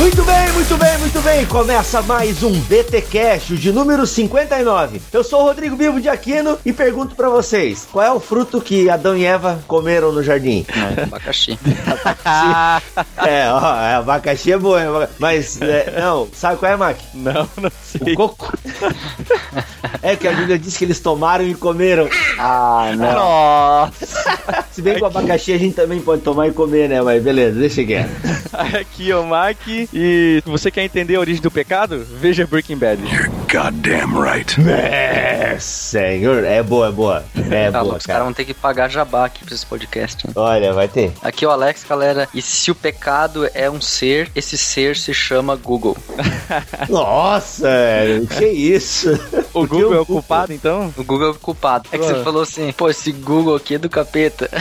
Muito bem, muito bem, muito bem. Começa mais um BT Cash, de número 59. Eu sou o Rodrigo Bibo de Aquino e pergunto para vocês: qual é o fruto que Adão e Eva comeram no jardim? É, abacaxi. é, ó, é, abacaxi é bom, é, mas é, não, sabe qual é, Mac? Não, não sei. O coco. é que a Bíblia diz que eles tomaram e comeram. Ah, não. Nossa. Se bem que o abacaxi a gente também pode tomar e comer, né? Mas beleza, deixa quieto. Aqui o Mac. E você quer entender a origem do pecado? Veja Breaking Bad. Goddamn right. É, senhor, é boa, é boa. É Tá, boa, os caras cara. vão ter que pagar jabá aqui pra esse podcast. hein? Olha, vai ter. Aqui é o Alex, galera. E se o pecado é um ser, esse ser se chama Google. Nossa, que isso? O Google é o culpado, então? O Google é o culpado. É que Ah. você falou assim, pô, esse Google aqui é do capeta.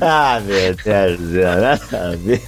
Ah, meu Deus do céu.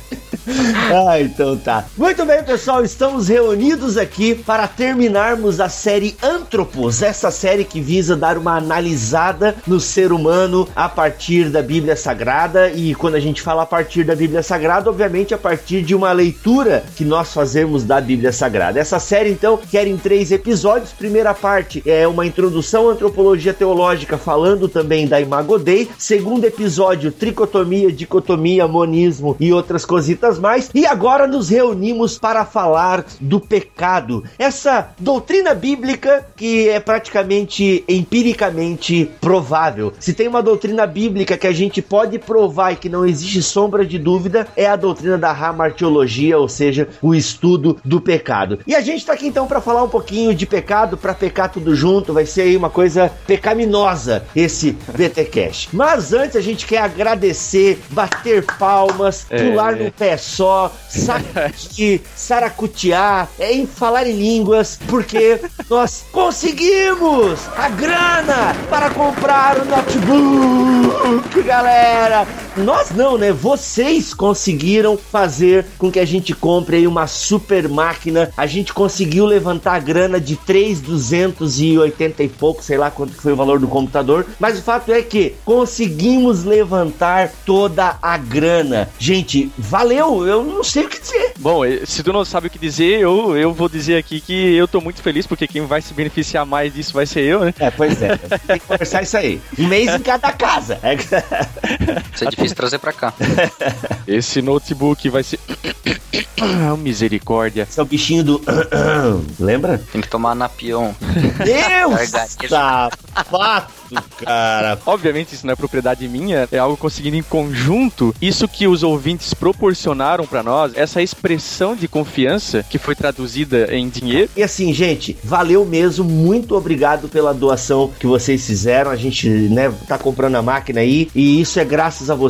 Ah, então tá. Muito bem, pessoal, estamos reunidos aqui para terminarmos a série Antropos, essa série que visa dar uma analisada no ser humano a partir da Bíblia Sagrada. E quando a gente fala a partir da Bíblia Sagrada, obviamente a partir de uma leitura que nós fazemos da Bíblia Sagrada. Essa série, então, quer em três episódios. Primeira parte é uma introdução à antropologia teológica, falando também da Imago Dei. Segundo episódio, tricotomia, dicotomia, monismo e outras cositas mais. E agora nos reunimos para falar do pecado. Essa doutrina bíblica que é praticamente empiricamente provável. Se tem uma doutrina bíblica que a gente pode provar e que não existe sombra de dúvida, é a doutrina da hamartiologia, ou seja, o estudo do pecado. E a gente tá aqui então para falar um pouquinho de pecado, para pecar tudo junto, vai ser aí uma coisa pecaminosa esse VT Cash. Mas antes a gente quer agradecer, bater palmas, É. pular num pé só, sacudir, saracutear, é, em falar em línguas, porque nós conseguimos a grana para comprar o notebook, galera. Nós não, né? Vocês conseguiram fazer com que a gente compre aí uma super máquina. A gente conseguiu levantar a grana de 3,280 e pouco, sei lá quanto que foi o valor do computador. Mas o fato é que conseguimos levantar toda a grana. Gente, valeu! Eu não sei o que dizer. Bom, eh, se tu não sabe o que dizer, eu, eu vou dizer aqui que eu tô muito feliz, porque quem vai se beneficiar mais disso vai ser eu, né? É, pois é. Tem que conversar isso aí. Um mês em cada casa. É Isso é difícil trazer pra cá. Esse notebook vai ser. Ah, Misericórdia. Esse é o bichinho do. Lembra? Tem que tomar napion. Deus! Sapato, cara. Obviamente isso não é propriedade minha, é algo conseguido em conjunto. Isso que os ouvintes proporcionaram pra nós, essa expressão de confiança que foi traduzida em dinheiro. E assim, gente, valeu mesmo. Muito obrigado pela doação que vocês fizeram. A gente, né, tá comprando a máquina aí. E isso é graças a vocês.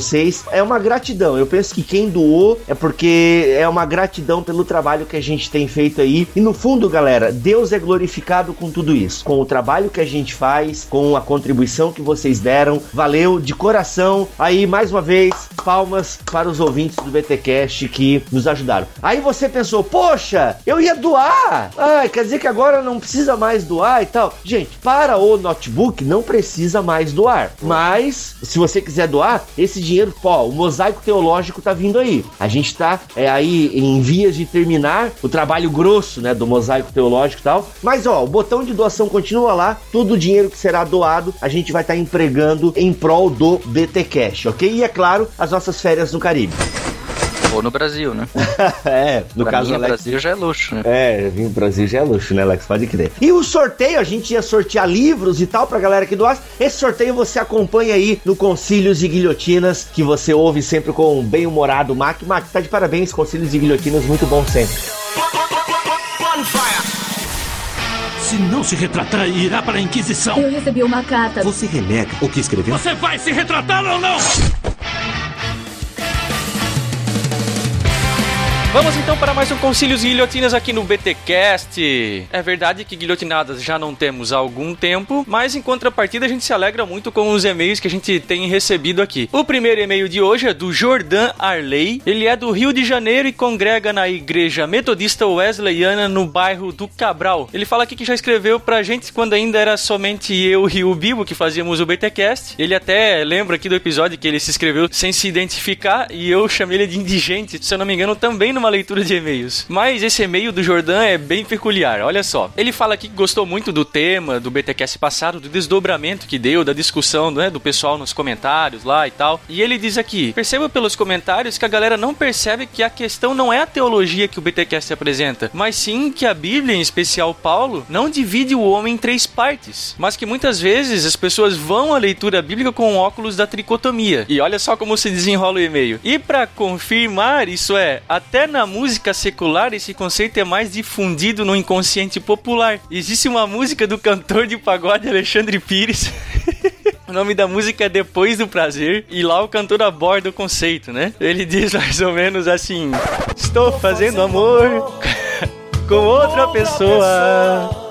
É uma gratidão. Eu penso que quem doou é porque é uma gratidão pelo trabalho que a gente tem feito aí. E no fundo, galera, Deus é glorificado com tudo isso. Com o trabalho que a gente faz, com a contribuição que vocês deram. Valeu de coração. Aí, mais uma vez, palmas para os ouvintes do BTcast que nos ajudaram. Aí você pensou, poxa, eu ia doar. Ah, quer dizer que agora não precisa mais doar e tal. Gente, para o notebook não precisa mais doar. Mas, se você quiser doar, esse dinheiro, pô, o mosaico teológico tá vindo aí. A gente tá é, aí em vias de terminar o trabalho grosso, né, do mosaico teológico e tal. Mas, ó, o botão de doação continua lá. Todo o dinheiro que será doado, a gente vai estar empregando em prol do BT Cash, ok? E é claro, as nossas férias no Caribe. Ou no Brasil, né? é, no pra caso mim, Alex. Brasil já é luxo, né? É, vir pro Brasil já é luxo, né, Alex? Pode crer. E o sorteio, a gente ia sortear livros e tal pra galera que doasse. Esse sorteio você acompanha aí no Concílios e Guilhotinas, que você ouve sempre com um bem-humorado Mac. Mac, tá de parabéns, Concílios e Guilhotinas, muito bom sempre. Se não se retratar, irá para a Inquisição. Eu recebi uma carta. Você renega o que escreveu? Você vai se retratar ou não? Vamos então para mais um Concílios e Guilhotinas aqui no BTcast. É verdade que guilhotinadas já não temos há algum tempo, mas em contrapartida a gente se alegra muito com os e-mails que a gente tem recebido aqui. O primeiro e-mail de hoje é do Jordan Arley. Ele é do Rio de Janeiro e congrega na Igreja Metodista Wesleyana no bairro do Cabral. Ele fala aqui que já escreveu pra gente quando ainda era somente eu e o Bibo que fazíamos o BTcast. Ele até lembra aqui do episódio que ele se inscreveu sem se identificar e eu chamei ele de indigente, se eu não me engano, também numa leitura de e-mails. Mas esse e-mail do Jordan é bem peculiar, olha só. Ele fala aqui que gostou muito do tema do BTcast passado, do desdobramento que deu, da discussão né, do pessoal nos comentários lá e tal. E ele diz aqui: perceba pelos comentários que a galera não percebe que a questão não é a teologia que o BTcast apresenta, mas sim que a Bíblia, em especial Paulo, não divide o homem em três partes, mas que muitas vezes as pessoas vão à leitura bíblica com óculos da tricotomia. E olha só como se desenrola o e-mail. E para confirmar, isso é, até na música secular esse conceito é mais difundido no inconsciente popular. Existe uma música do cantor de pagode Alexandre Pires. O nome da música é Depois do Prazer e lá o cantor aborda o conceito, né? Ele diz mais ou menos assim: Estou fazendo amor com outra pessoa.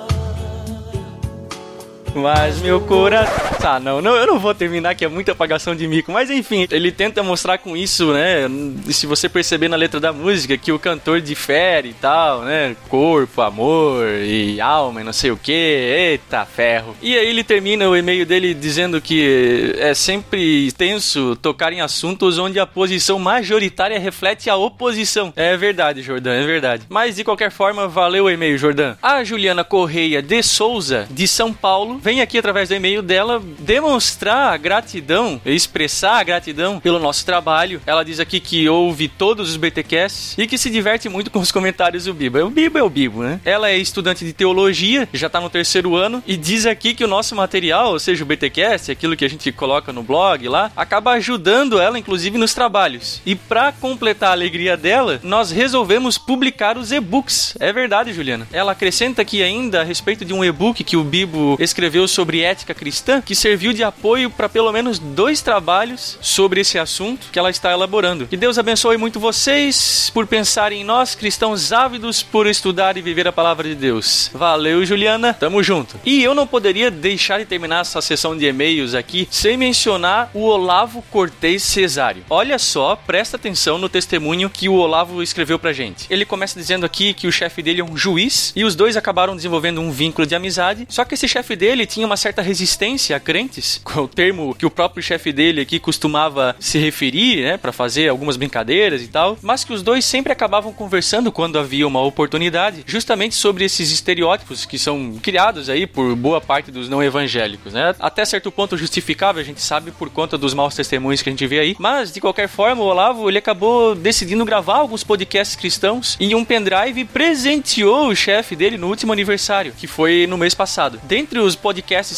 Mas meu coração. Tá, não, não, eu não vou terminar que é muita apagação de mico. Mas enfim, ele tenta mostrar com isso, né? Se você perceber na letra da música que o cantor difere e tal, né? Corpo, amor e alma e não sei o que. Eita ferro. E aí ele termina o e-mail dele dizendo que é sempre tenso tocar em assuntos onde a posição majoritária reflete a oposição. É verdade, Jordan, é verdade. Mas de qualquer forma, valeu o e-mail, Jordan. A Juliana Correia de Souza, de São Paulo, vem aqui através do e-mail dela demonstrar a gratidão, expressar a gratidão pelo nosso trabalho. Ela diz aqui que ouve todos os BTcasts e que se diverte muito com os comentários do Bibo. O Bibo é o Bibo, né? Ela é estudante de teologia, já tá no terceiro ano e diz aqui que o nosso material, ou seja, o BTcast, aquilo que a gente coloca no blog lá, acaba ajudando ela inclusive nos trabalhos. E para completar a alegria dela, nós resolvemos publicar os e-books. É verdade, Juliana. Ela acrescenta aqui ainda a respeito de um e-book que o Bibo escreveu sobre ética cristã, que serviu de apoio para pelo menos dois trabalhos sobre esse assunto que ela está elaborando. Que Deus abençoe muito vocês por pensarem em nós, cristãos ávidos por estudar e viver a palavra de Deus. Valeu, Juliana. Tamo junto. E eu não poderia deixar de terminar essa sessão de e-mails aqui sem mencionar o Olavo Cortez Cesário. Olha só, presta atenção no testemunho que o Olavo escreveu pra gente. Ele começa dizendo aqui que o chefe dele é um juiz e os dois acabaram desenvolvendo um vínculo de amizade. Só que esse chefe dele tinha uma certa resistência a crentes, com o termo que o próprio chefe dele aqui costumava se referir, né, para fazer algumas brincadeiras e tal, mas que os dois sempre acabavam conversando quando havia uma oportunidade, justamente sobre esses estereótipos que são criados aí por boa parte dos não evangélicos, né? Até certo ponto justificável, a gente sabe por conta dos maus testemunhos que a gente vê aí, mas de qualquer forma, o Olavo, ele acabou decidindo gravar alguns podcasts cristãos em um pendrive e presenteou o chefe dele no último aniversário, que foi no mês passado. Dentre os podcasts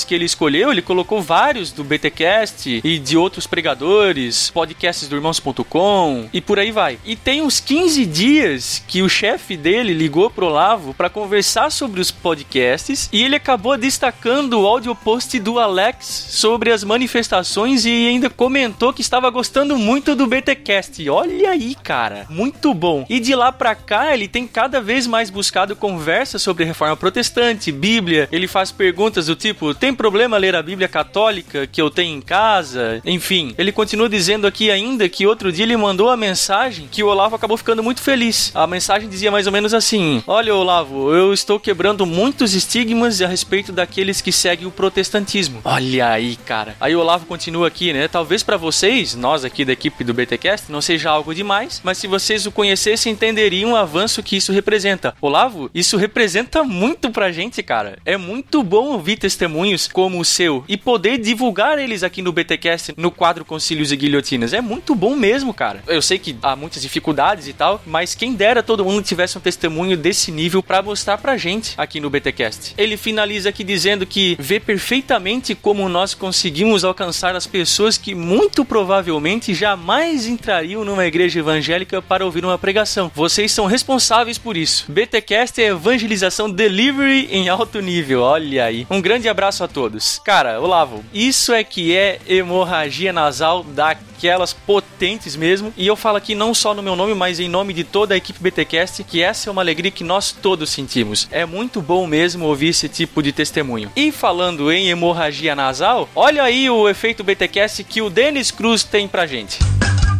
que ele escolheu, ele colocou vários do BTcast e de outros pregadores, podcasts do irmãos.com e por aí vai. E tem uns 15 dias que o chefe dele ligou pro Olavo para conversar sobre os podcasts e ele acabou destacando o áudio post do Alex sobre as manifestações e ainda comentou que estava gostando muito do BTcast. Olha aí, cara, muito bom. E de lá pra cá, ele tem cada vez mais buscado conversas sobre reforma protestante, Bíblia. Ele faz perguntas do tipo: tem problema ler a Bíblia católica que eu tenho em casa? Enfim, ele continua dizendo aqui ainda que outro dia ele mandou a mensagem que o Olavo acabou ficando muito feliz. A mensagem dizia mais ou menos assim: Olha, Olavo, eu estou quebrando muitos estigmas a respeito daqueles que seguem o protestantismo. Olha aí, cara. Aí o Olavo continua aqui, né? Talvez para vocês, nós aqui da equipe do BTcast, não seja algo demais, mas se vocês o conhecessem, entenderiam o avanço que isso representa. Olavo, isso representa muito pra gente, cara. É muito bom ouvir testemunhos como o seu e poder divulgar eles aqui no BTcast no quadro Concílios e Guilhotinas. É muito bom mesmo, cara. Eu sei que há muitas dificuldades e tal, mas quem dera todo mundo tivesse um testemunho desse nível para mostrar pra gente aqui no BTcast. Ele finaliza aqui dizendo que vê perfeitamente como nós conseguimos alcançar as pessoas que muito provavelmente jamais entrariam numa igreja evangélica para ouvir uma pregação. Vocês são responsáveis por isso. BTcast é evangelização delivery em alto nível. Olha aí. Um grande grande abraço a todos. Cara, Olavo, isso é que é hemorragia nasal daquelas potentes mesmo. E eu falo aqui não só no meu nome, mas em nome de toda a equipe BTcast, que essa é uma alegria que nós todos sentimos. É muito bom mesmo ouvir esse tipo de testemunho. E falando em hemorragia nasal, olha aí o efeito BTcast que o Denis Cruz tem pra gente.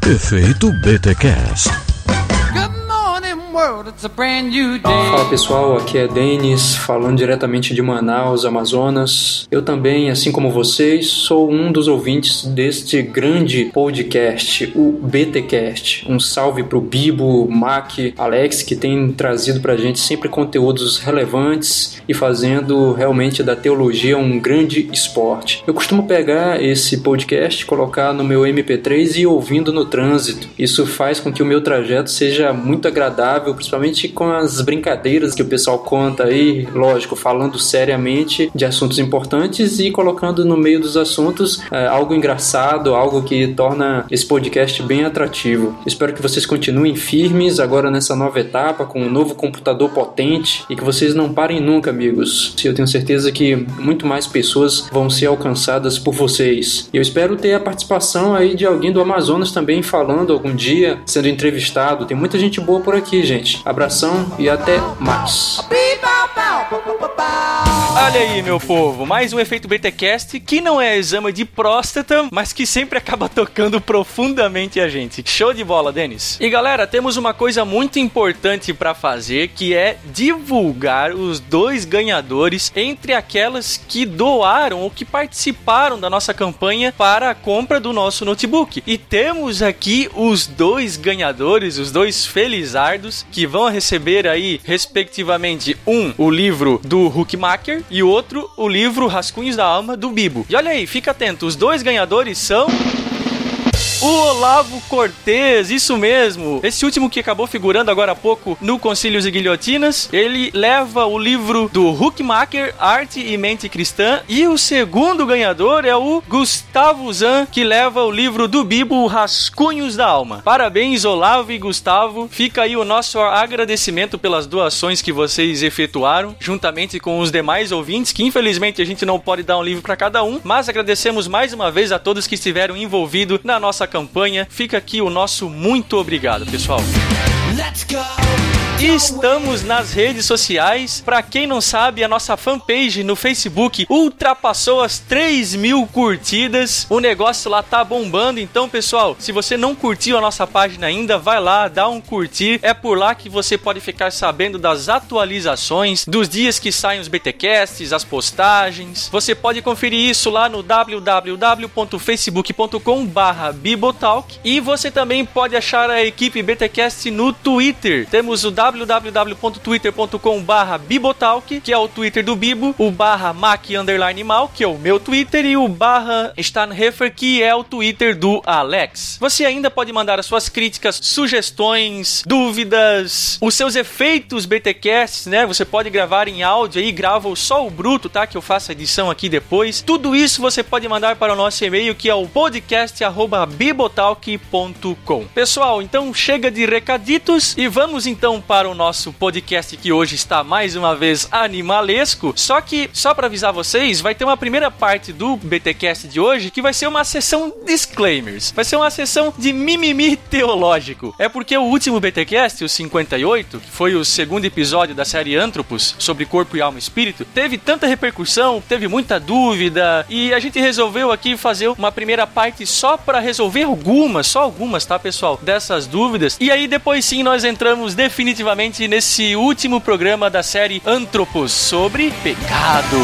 Efeito BTCast. Fala pessoal, aqui é Denis, falando diretamente de Manaus, Amazonas. Eu também, assim como vocês, sou um dos ouvintes deste grande podcast, o BTcast. Um salve pro Bibo, Mac, Alex, que tem trazido pra gente sempre conteúdos relevantes e fazendo realmente da teologia um grande esporte. Eu costumo pegar esse podcast, colocar no meu MP3 e ouvindo no trânsito. Isso faz com que o meu trajeto seja muito agradável principalmente com as brincadeiras que o pessoal conta aí, lógico, falando seriamente de assuntos importantes e colocando no meio dos assuntos é, algo engraçado, algo que torna esse podcast bem atrativo. Espero que vocês continuem firmes agora nessa nova etapa, com um novo computador potente e que vocês não parem nunca, amigos. Eu tenho certeza que muito mais pessoas vão ser alcançadas por vocês. Eu espero ter a participação aí de alguém do Amazonas também falando algum dia, sendo entrevistado. Tem muita gente boa por aqui, gente gente. Abração e até mais. Olha aí, meu povo, mais um efeito BTcast que não é exame de próstata, mas que sempre acaba tocando profundamente a gente. Show de bola, Denis. E galera, temos uma coisa muito importante para fazer que é divulgar os dois ganhadores entre aquelas que doaram ou que participaram da nossa campanha para a compra do nosso notebook. E temos aqui os dois ganhadores, os dois felizardos que vão receber aí, respectivamente, um, o livro do Hookmaker e o outro, o livro Rascunhos da Alma do Bibo. E olha aí, fica atento, os dois ganhadores são. O Olavo Cortez, isso mesmo. Esse último que acabou figurando agora há pouco no Concílios e Guilhotinas, ele leva o livro do Hookmaker, Arte e Mente Cristã. E o segundo ganhador é o Gustavo Zan, que leva o livro do Bibo, Rascunhos da Alma. Parabéns, Olavo e Gustavo. Fica aí o nosso agradecimento pelas doações que vocês efetuaram, juntamente com os demais ouvintes, que infelizmente a gente não pode dar um livro para cada um, mas agradecemos mais uma vez a todos que estiveram envolvidos na nossa campanha. Fica aqui o nosso muito obrigado, pessoal. Let's go. Estamos nas redes sociais. Para quem não sabe, a nossa fanpage no Facebook ultrapassou as 3 mil curtidas. O negócio lá tá bombando. Então, pessoal, se você não curtiu a nossa página ainda, vai lá, dá um curtir. É por lá que você pode ficar sabendo das atualizações, dos dias que saem os BTcasts, as postagens. Você pode conferir isso lá no www.facebook.com/bibotalk e você também pode achar a equipe BTcast no Twitter. Temos o www.twitter.com barra Bibotalk, que é o Twitter do Bibo, o barra Mac Underline Mal, que é o meu Twitter, e o barra Stanhefer, que é o Twitter do Alex. Você ainda pode mandar as suas críticas, sugestões, dúvidas, os seus efeitos BTcasts, né? Você pode gravar em áudio aí, grava só o bruto, tá? Que eu faço a edição aqui depois. Tudo isso você pode mandar para o nosso e-mail, que é o podcast@bibotalk.com. Pessoal, então chega de recaditos e vamos então para o nosso podcast que hoje está mais uma vez animalesco. Só que, só para avisar vocês, vai ter uma primeira parte do BTcast de hoje que vai ser uma sessão disclaimers. Vai ser uma sessão de mimimi teológico. É porque o último BTcast, o 58, que foi o segundo episódio da série Antropos sobre corpo e alma e espírito, teve tanta repercussão, teve muita dúvida e a gente resolveu aqui fazer uma primeira parte só para resolver algumas, só algumas, tá, pessoal, dessas dúvidas. E aí depois sim nós entramos definitivamente definitivamente nesse último programa da série Antropos sobre pecado.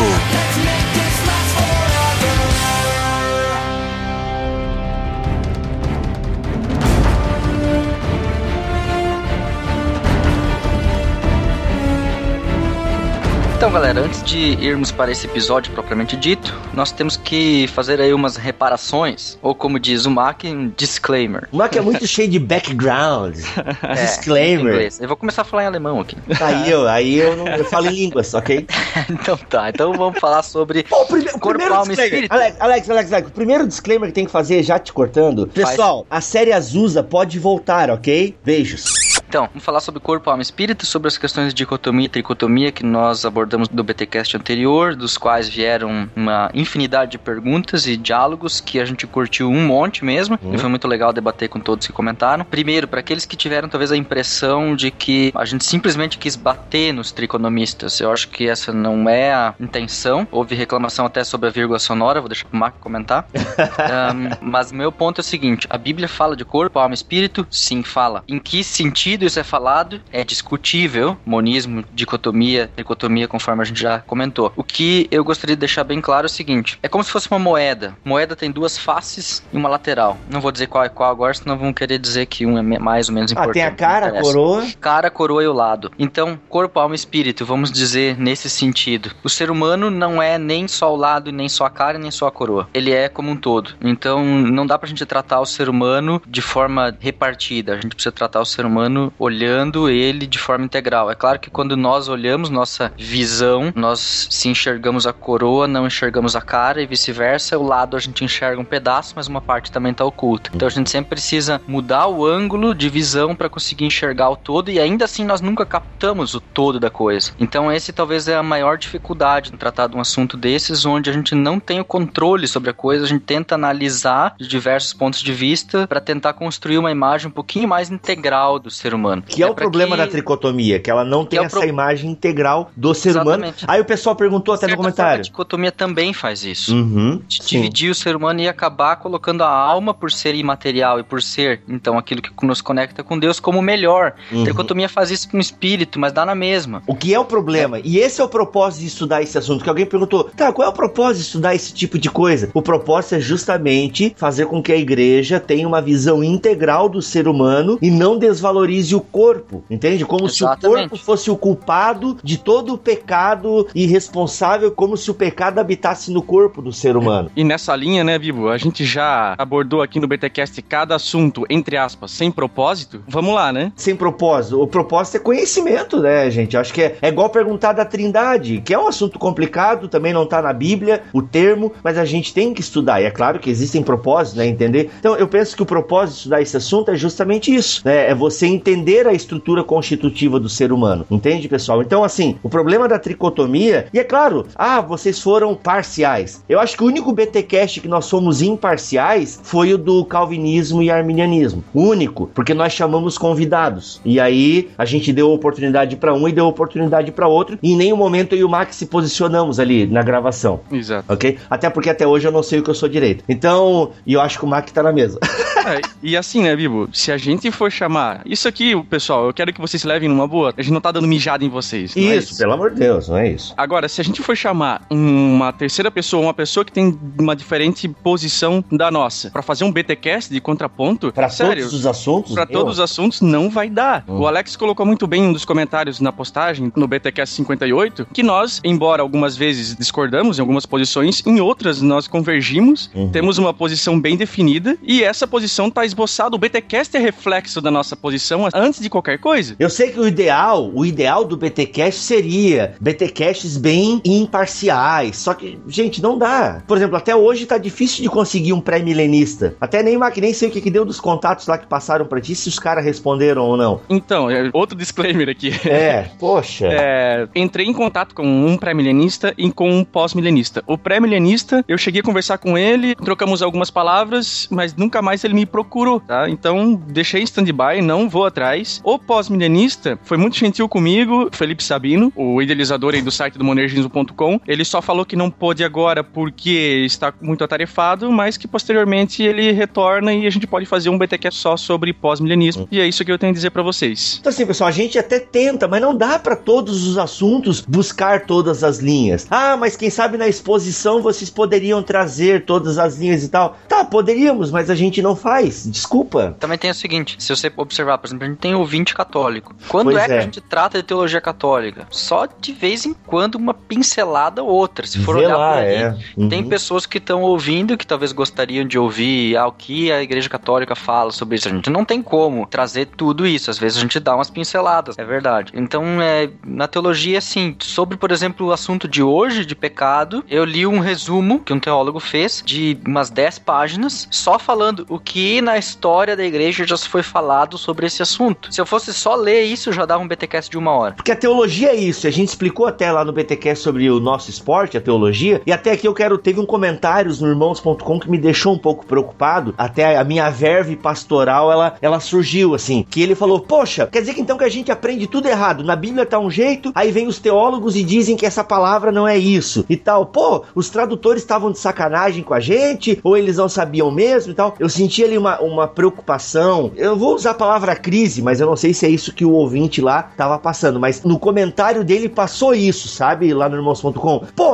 Galera, antes de irmos para esse episódio propriamente dito, nós temos que fazer aí umas reparações, ou como diz o Mac, um disclaimer. O Mac é muito cheio de background, É, disclaimer. Eu vou começar a falar em alemão aqui. Aí eu, aí eu, não, eu falo em línguas, ok? então tá, então vamos falar sobre Bom, o, prime corpo, primeiro alma disclaimer, espírito. Alex, Alex, Alex, Alex, o primeiro disclaimer que tem que fazer, já te cortando. Faz. Pessoal, a série Azusa pode voltar, ok? Beijos. Então, vamos falar sobre corpo, alma e espírito, sobre as questões de dicotomia e tricotomia que nós abordamos no BTcast anterior, dos quais vieram uma infinidade de perguntas e diálogos que a gente curtiu um monte mesmo, Uhum. e foi muito legal debater com todos que comentaram. Primeiro, para aqueles que tiveram talvez a impressão de que a gente simplesmente quis bater nos triconomistas, eu acho que essa não é a intenção. Houve reclamação até sobre a vírgula sonora, vou deixar pro Marco comentar. Ahn, mas meu ponto é o seguinte: a Bíblia fala de corpo, alma e espírito? Sim, fala. Em que sentido isso é falado? É discutível. Monismo, dicotomia, tricotomia, conforme a gente já comentou. O que eu gostaria de deixar bem claro é o seguinte: é como se fosse uma moeda. Moeda tem duas faces e uma lateral. Não vou dizer qual é qual agora, senão vão querer dizer que um é mais ou menos Ah, importante. tem a cara, a coroa. cara, coroa e o lado. Então, corpo, alma e espírito, vamos dizer nesse sentido. O ser humano não é nem só o lado, nem só a cara, nem só a coroa. Ele é como um todo. Então, não dá pra gente tratar o ser humano de forma repartida. A gente precisa tratar o ser humano olhando ele de forma integral. É claro que quando nós olhamos nossa visão, nós se enxergamos a coroa, não enxergamos a cara e vice-versa. O lado a gente enxerga um pedaço, mas uma parte também tá oculta. Então, a gente sempre precisa mudar o ângulo de visão para conseguir enxergar o todo e ainda assim nós nunca captamos o todo da coisa. Então esse talvez é a maior dificuldade em tratar de um assunto desses onde a gente não tem o controle sobre a coisa, a gente tenta analisar de diversos pontos de vista para tentar construir uma imagem um pouquinho mais integral do ser humano. Que é, o pra problema que- da tricotomia, que ela não tem é o essa pro- imagem integral do ser humano. Exatamente. Aí o pessoal perguntou até no comentário. A dicotomia também faz isso. Uhum. dividir o ser humano e acabar colocando a alma por ser imaterial e por ser, então, aquilo que nos conecta com Deus como melhor. Uhum. A tricotomia faz isso com o espírito, mas dá na mesma. O que é o problema? E esse é o propósito de estudar esse assunto. Que alguém perguntou, tá, qual é o propósito de estudar esse tipo de coisa? O propósito é justamente fazer com que a igreja tenha uma visão integral do ser humano e não desvalorize o corpo. Entende? Como se o Exatamente. corpo fosse o culpado de todo o pecado e responsável, como se o pecado habitasse no corpo do ser humano. E nessa linha, né, Bibo, a gente já abordou aqui no BTcast cada assunto, entre aspas, sem propósito. Vamos lá, né? Sem propósito. O propósito é conhecimento, né, gente? Acho que é, é igual perguntar da Trindade, que é um assunto complicado, também não tá na Bíblia o termo, mas a gente tem que estudar. E é claro que existem propósitos, né? Entender. Então, eu penso que o propósito de estudar esse assunto é justamente isso, né? É você entender a estrutura constitutiva do ser humano. Entende, pessoal? Então, assim, o problema da tricotomia, e é claro, ah, vocês foram parciais. Eu acho que o único BTcast que nós fomos imparciais foi o do calvinismo e arminianismo. Único, porque nós chamamos convidados. E aí a gente deu oportunidade para um e deu oportunidade para outro, e em nenhum momento eu e o Max se posicionamos ali na gravação. Exato. Ok? Até porque até hoje eu não sei o que eu sou direito. Então, e eu acho que o Mac tá na mesa. É, e assim, né, Bibo? Se a gente for chamar. Isso aqui, pessoal, eu quero que vocês levem numa boa. A gente não tá dando mijada em vocês. não é isso, pelo amor de Deus, não é isso. Agora, se a gente for chamar uma terceira pessoa, uma pessoa que tem uma diferente posição da nossa, pra fazer um BTcast de contraponto, Para todos os assuntos. Pra meu, todos os assuntos não vai dar. Hum. O Alex colocou muito bem em um dos comentários na postagem no BTcast 58 que nós, embora algumas vezes discordamos em algumas posições, em outras nós convergimos, Uhum. temos uma posição bem definida e essa posição tá esboçada. O BTcast é reflexo da nossa posição antes de qualquer coisa. Eu sei que o ideal, o ideal do BTcast seria BTcasts bem imparciais. Só que, gente, não dá. Por exemplo, até hoje tá difícil de conseguir um pré-milenista. Até nem, nem sei o que, que deu dos contatos lá que passaram pra ti, se os caras responderam ou não. Então, é outro disclaimer aqui. É, poxa. É, entrei em contato com um pré-milenista e com um pós-milenista. O pré-milenista, eu cheguei a conversar com ele, trocamos algumas palavras, mas nunca mais ele me procurou, tá? Então, deixei em stand-by, não vou atrás. O pós-milenista foi muito gentil comigo, Felipe Sabino, o idealizador aí do site do monergismo.com. Ele só falou que não pôde agora porque está muito atarefado, mas que posteriormente ele retorna e a gente pode fazer um BTQ só sobre pós-milenismo. E é isso que eu tenho a dizer pra vocês. Então assim, pessoal, a gente até tenta, mas não dá pra todos os assuntos buscar todas as linhas. Ah, mas quem sabe na exposição vocês poderiam trazer todas as linhas e tal. Tá, poderíamos, mas a gente não faz. Desculpa. Também tem o seguinte, se você observar, por exemplo, gente tem ouvinte católico. Quando Pois é, que é. a gente trata de teologia católica? Só de vez em quando uma pincelada ou outra, se for Vê olhar lá, por aí. é. Uhum. Tem pessoas que estão ouvindo, que talvez gostariam de ouvir ah, o que a Igreja Católica fala sobre isso. A gente não tem como trazer tudo isso. Às vezes a gente dá umas pinceladas, é verdade. Então, é, na teologia, assim, sobre, por exemplo, o assunto de hoje, de pecado, eu li um resumo que um teólogo fez de umas 10 páginas, só falando o que na história da igreja já se foi falado sobre esse assunto. Assunto. Se eu fosse só ler isso, já dava um BTcast de uma hora. Porque a teologia é isso, a gente explicou até lá no BTcast sobre o nosso esporte, a teologia, e até aqui eu quero, teve um comentário no irmãos.com que me deixou um pouco preocupado, até a minha verve pastoral, ela, ela surgiu assim, que ele falou, poxa, quer dizer que então que a gente aprende tudo errado, na Bíblia tá um jeito, aí vem os teólogos e dizem que essa palavra não é isso, e tal, pô, os tradutores estavam de sacanagem com a gente, ou eles não sabiam mesmo e tal, eu senti ali uma, uma preocupação, eu vou usar a palavra crise, mas eu não sei se é isso que o ouvinte lá tava passando, mas no comentário dele passou isso, sabe, lá no irmãos.com, pô,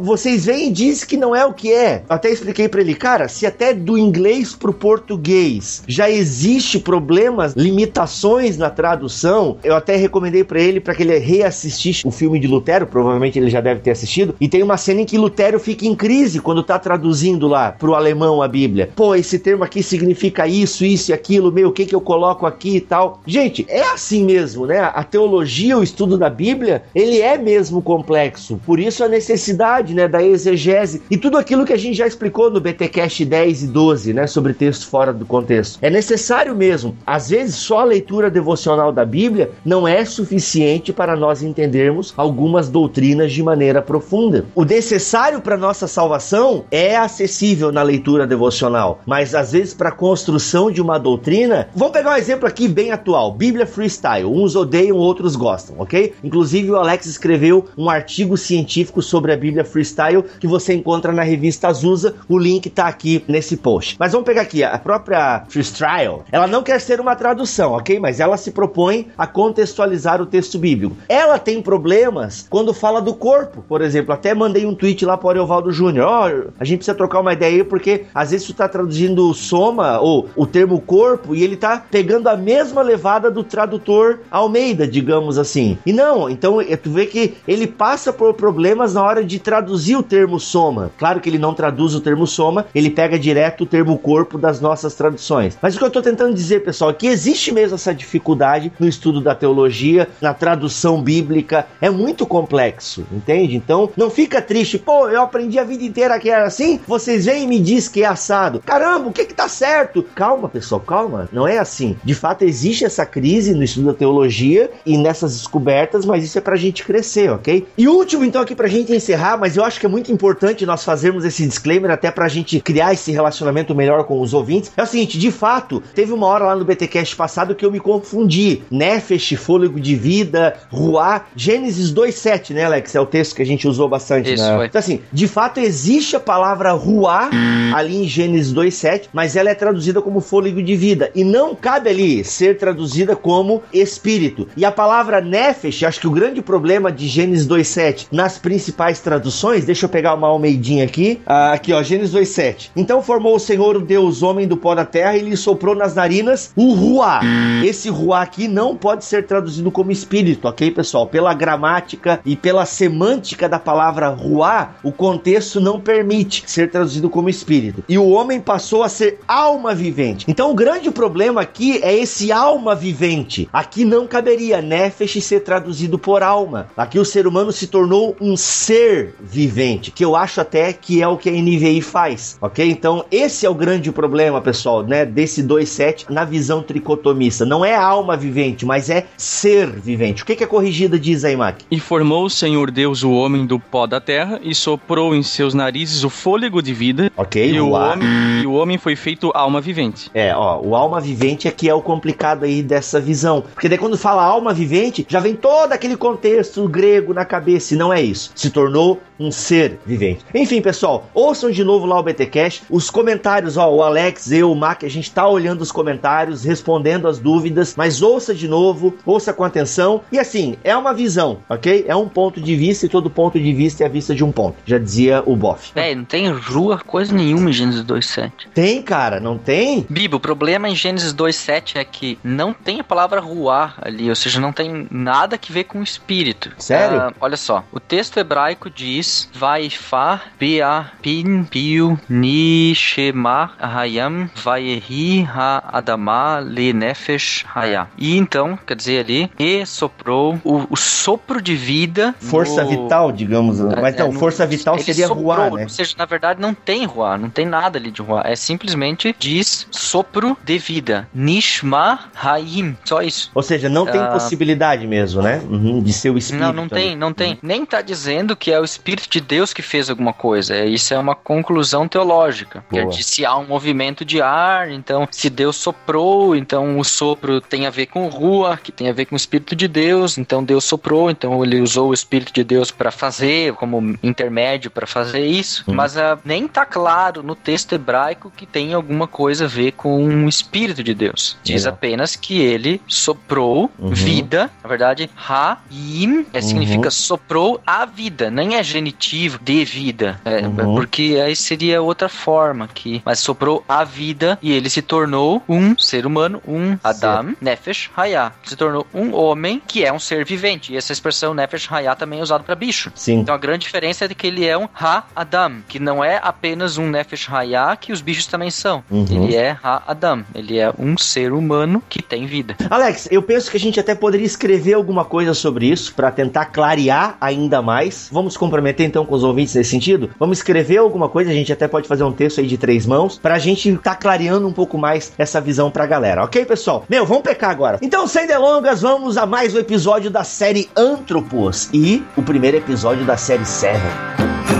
vocês vêm e dizem que não é o que é, eu até expliquei para ele, cara, se até do inglês pro português já existe problemas, limitações na tradução, eu até recomendei para ele para que ele reassistisse o filme de Lutero, provavelmente ele já deve ter assistido, e tem uma cena em que Lutero fica em crise quando tá traduzindo lá pro alemão a Bíblia. Pô, esse termo aqui significa isso, isso e aquilo, meu, o que que eu coloco aqui e tal. Gente, é assim mesmo, né? A teologia, o estudo da Bíblia, ele é mesmo complexo. Por isso a necessidade, né, da exegese e tudo aquilo que a gente já explicou no BTcast 10 e 12, né, sobre texto fora do contexto. É necessário mesmo. Às vezes só a leitura devocional da Bíblia não é suficiente para nós entendermos algumas doutrinas de maneira profunda. O necessário para nossa salvação é acessível na leitura devocional, mas às vezes para a construção de uma doutrina, vamos pegar um exemplo aqui bem atual, Bíblia Freestyle. Uns odeiam, outros gostam, ok? Inclusive o Alex escreveu um artigo científico sobre a Bíblia Freestyle que você encontra na revista Azusa. O link tá aqui nesse post. Mas vamos pegar aqui a própria Freestyle. Ela não quer ser uma tradução, ok? Mas ela se propõe a contextualizar o texto bíblico. Ela tem problemas quando fala do corpo, por exemplo. Até mandei um tweet lá para o Evaldo Júnior. Ó, oh, a gente precisa trocar uma ideia aí porque às vezes tu tá traduzindo soma ou o termo corpo e ele tá pegando a mesma levada do tradutor Almeida, digamos assim. E não, então é, tu vê que ele passa por problemas na hora de traduzir o termo soma. Claro que ele não traduz o termo soma, ele pega direto o termo corpo das nossas traduções. Mas o que eu tô tentando dizer, pessoal, é que existe mesmo essa dificuldade no estudo da teologia, na tradução bíblica, é muito complexo, entende? Então, não fica triste, pô, eu aprendi a vida inteira que era assim, vocês vêm e me diz que é assado. Caramba, o que que tá certo? Calma, pessoal, calma. Não é assim. De fato, existe essa crise no estudo da teologia e nessas descobertas, mas isso é pra gente crescer, ok? E último, então, aqui pra gente encerrar, mas eu acho que é muito importante nós fazermos esse disclaimer até pra gente criar esse relacionamento melhor com os ouvintes. É o seguinte, de fato, teve uma hora lá no BTcast passado que eu me confundi. Nefesh, fôlego de vida, Ruá, Gênesis 2:7, né, Alex? É o texto que a gente usou bastante, Isso, né? foi. Então assim, de fato existe a palavra Ruá ali em Gênesis 2:7, mas ela é traduzida como fôlego de vida e não cabe ali ser traduzida como espírito. E a palavra Nefesh, acho que o grande problema de Gênesis 2:7 nas principais traduções, deixa eu pegar uma almeidinha aqui, ah, aqui ó, Gênesis 2:7. Então formou o Senhor o Deus homem do pó da terra e lhe soprou nas narinas o Ruá. Esse Ruá aqui não pode ser traduzido como espírito, ok, pessoal? Pela gramática e pela semântica da palavra Ruá, o contexto não permite ser traduzido como espírito. E o homem passou a ser alma vivente. Então o grande problema aqui é esse alma vivente. Aqui não caberia Nefesh ser traduzido por alma. Aqui o ser humano se tornou um ser vivente, que eu acho até que é o que a NVI faz, ok? Então esse é o grande problema, pessoal, né? Desse 2.7 na visão tricotomista. Não é alma vivente, mas é ser vivente. O que, que a corrigida diz aí, Mac? E formou o Senhor Deus o homem do pó da terra e soprou em seus narizes o fôlego de vida. Ok, E o, homem, e o homem foi feito alma vivente. É, ó, o alma vivente é que é o complicado aí dessa visão. Porque daí quando fala alma vivente, já vem todo aquele contexto grego na cabeça, e não é isso. Se tornou um ser vivente. Enfim, pessoal, ouçam de novo lá o BTcast, os comentários, ó, o Alex, eu, o Mac, a gente tá olhando os comentários, respondendo as dúvidas, mas ouça de novo, ouça com atenção. E assim, é uma visão, ok? É um ponto de vista e todo ponto de vista é a vista de um ponto. Já dizia o Boff. Véi, não tem rua coisa nenhuma em Gênesis 2.7. Tem, cara, não tem? Bibo, o problema em Gênesis 2.7 é que não tem a palavra ruar ali, ou seja, não tem nada que ver com espírito. Sério? Ah, olha só, o texto hebraico diz Vaifar Bea Pin Piu Ni Shema Hayam Vayehi Ha Adama Le Nefesh Haya. E então, quer dizer ali, e soprou o, o sopro de vida. Força no- vital, digamos. Mas é, não, no- força vital seria soprou, ruar, né? Ou seja, na verdade não tem ruar, não tem nada ali de ruar. É simplesmente diz sopro de vida. Nishma Haim, só isso. Ou seja, não tem Ah. possibilidade mesmo, né? Uhum, de ser o espírito. Não, não tem, não tem. Nem tá dizendo que é o Espírito de Deus que fez alguma coisa. É, Isso é uma conclusão teológica. Que é Boa. de se há um movimento de ar, então se Deus soprou, então o sopro tem a ver com rua, que tem a ver com o Espírito de Deus, então Deus soprou, então ele usou o Espírito de Deus para fazer, como intermédio para fazer isso. Uhum. Mas ah, nem tá claro no texto hebraico que tem alguma coisa a ver com o Espírito de Deus. Diz Legal. Apenas que ele soprou Uhum. vida, na verdade, Haim é, significa soprou a vida, nem é genitivo de vida, é, Uhum. porque aí seria outra forma aqui, mas soprou a vida e ele se tornou um ser humano, um Adam, Nefesh Hayah, se tornou um homem que é um ser vivente, e essa expressão Nefesh Hayah também é usada para bicho. Sim. Então a grande diferença é que ele é um Ha-Adam, que não é apenas um Nefesh Hayah, que os bichos também são. Uhum. Ele é Ha-Adam, ele é um ser humano que tem vida. Alex, eu penso que a gente até poderia escrever alguma coisa sobre isso pra tentar clarear ainda mais. Vamos comprometer então com os ouvintes nesse sentido? Vamos escrever alguma coisa, a gente até pode fazer um texto aí de três mãos pra gente tá clareando um pouco mais essa visão pra galera, ok, pessoal? Meu, vamos pecar agora. Então, sem delongas, vamos a mais um episódio da série Antropos e o primeiro episódio da série Seven.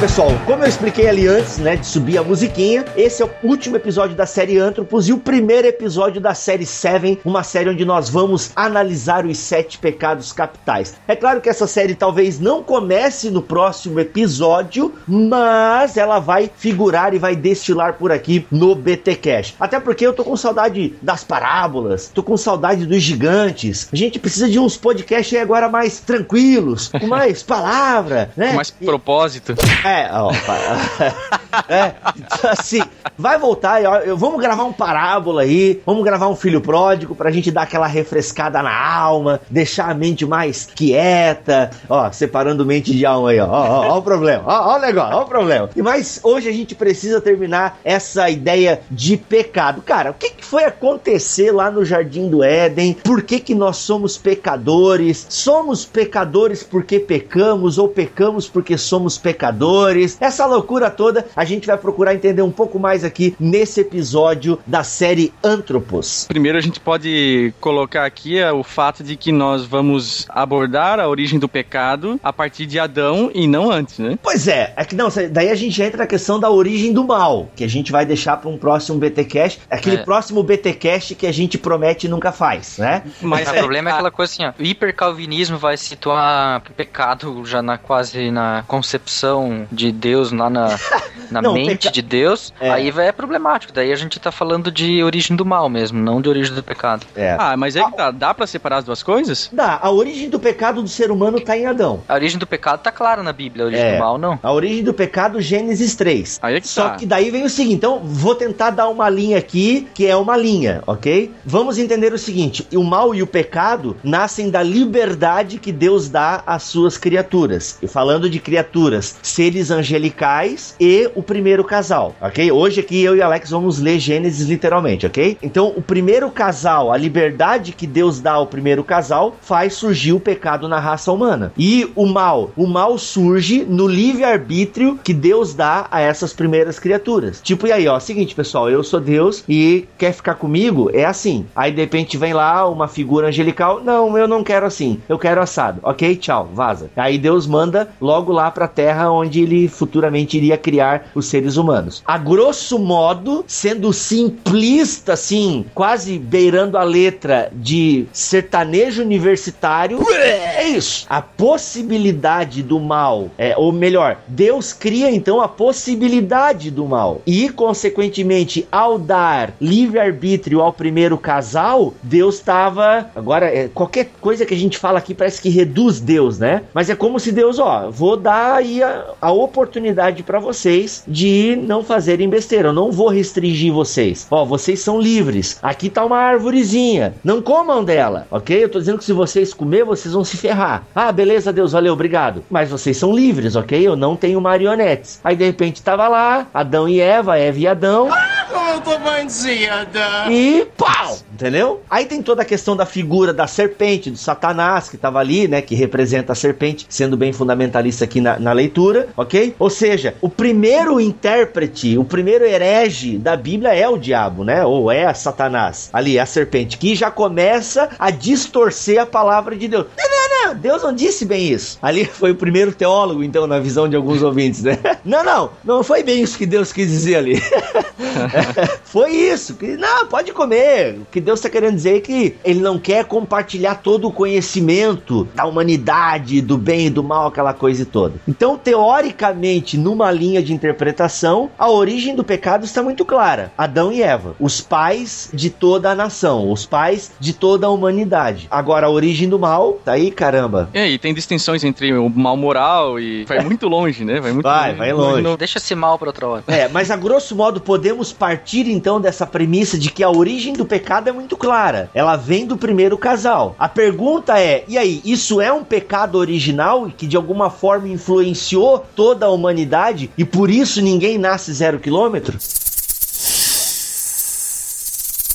Pessoal, como eu expliquei ali antes, né, de subir a musiquinha, esse é o último episódio da série Antropos e o primeiro episódio da série Seven, uma série onde nós vamos analisar os sete pecados capitais. É claro que essa série talvez não comece no próximo episódio, mas ela vai figurar e vai destilar por aqui no BT Cash. Até porque eu tô com saudade das parábolas, tô com saudade dos gigantes. A gente precisa de uns podcasts aí agora mais tranquilos, com mais palavra, né? Com mais E- propósito. É, ó, é, então, assim, vai voltar, eu- vamos gravar um parábola aí, vamos gravar um filho pródigo pra gente dar aquela refrescada na alma, deixar a mente mais quieta, ó, separando mente de alma aí, ó, ó, ó, ó o problema, ó, ó o negócio, ó o problema. E mas hoje a gente precisa terminar essa ideia de pecado. Cara, o que, que foi acontecer lá no Jardim do Éden? Por que que nós somos pecadores? Somos pecadores porque pecamos ou pecamos porque somos pecadores? Essa loucura toda a gente vai procurar entender um pouco mais aqui nesse episódio da série Antropos. Primeiro a gente pode colocar aqui é, o fato de que nós vamos abordar a origem do pecado a partir de Adão e não antes, né? Pois é, é que não, daí a gente entra na questão da origem do mal, que a gente vai deixar para um próximo BTcast, aquele É. próximo BTcast que a gente promete e nunca faz, né? Mas o problema é aquela coisa assim, ó, o hipercalvinismo vai situar pecado já na quase na concepção de Deus, lá na, na Não, mente peca- de Deus, É. aí vai é problemático. Daí a gente tá falando de origem do mal mesmo, não de origem do pecado. É. Ah, mas é que tá, dá pra separar as duas coisas? Dá, a origem do pecado do ser humano tá em Adão. A origem do pecado tá clara na Bíblia, a origem É. do mal não. A origem do pecado, Gênesis 3. Aí é que Só tá. que daí vem o seguinte, então vou tentar dar uma linha aqui, que é uma linha, ok? Vamos entender o seguinte: o mal e o pecado nascem da liberdade que Deus dá às suas criaturas. E falando de criaturas, seres angelicais e o primeiro casal, ok? Hoje aqui eu e Alex vamos ler Gênesis literalmente, ok? Então, o primeiro casal, a liberdade que Deus dá ao primeiro casal, faz surgir o pecado na raça humana. E o mal, o mal surge no livre-arbítrio que Deus dá a essas primeiras criaturas. Tipo, e aí, ó, seguinte, pessoal, eu sou Deus e quer ficar comigo? É assim. Aí de repente vem lá uma figura angelical, não, eu não quero assim, eu quero assado. Ok, tchau, vaza. Aí Deus manda logo lá pra terra onde ele futuramente iria criar os seres humanos. A grosso modo, sendo simplista assim, quase beirando a letra de sertanejo universitário, é isso. A possibilidade do mal, é, ou melhor, Deus cria então a possibilidade do mal. E, consequentemente, ao dar livre-arbítrio ao primeiro casal, Deus estava. Agora, é, qualquer coisa que a gente fala aqui parece que reduz Deus, né? Mas é como se Deus, ó, vou dar aí a, a oportunidade para vocês de não fazerem besteira. Eu não vou restringir vocês. Ó, vocês são livres. Aqui tá uma árvorezinha. Não comam dela, ok? Eu tô dizendo que se vocês comer, vocês vão se ferrar. Ah, beleza, Deus, valeu, obrigado. Mas vocês são livres, ok? Eu não tenho marionetes. Aí de repente tava lá, Adão e Eva, Eva e Adão. Eu tô bandido. E pau! Entendeu? Aí tem toda a questão da figura da serpente, do Satanás, que tava ali, né? Que representa a serpente, sendo bem fundamentalista aqui na, na leitura, ok? Ou seja, o primeiro intérprete, o primeiro herege da Bíblia é o diabo, né? Ou é Satanás. Ali, a serpente, que já começa a distorcer a palavra de Deus. Não, Deus não disse bem isso. Ali foi o primeiro teólogo, então, na visão de alguns ouvintes, né? Não, não, não foi bem isso que Deus quis dizer ali. foi isso. Não, pode comer. O que Deus está querendo dizer é que ele não quer compartilhar todo o conhecimento da humanidade, do bem e do mal, aquela coisa toda. Então, teoricamente, numa linha de interpretação, a origem do pecado está muito clara: Adão e Eva, os pais de toda a nação, os pais de toda a humanidade. Agora, a origem do mal, tá aí, caramba. E aí, tem distinções entre o mal moral e. Vai muito longe, né? Vai muito Vai, vai longe. Deixa esse mal pra outra hora. É, mas a grosso modo podemos partir então dessa premissa de que a origem do pecado é muito clara. Ela vem do primeiro casal. A pergunta é: e aí, isso é um pecado original que de alguma forma influenciou toda a humanidade e por isso ninguém nasce zero quilômetro?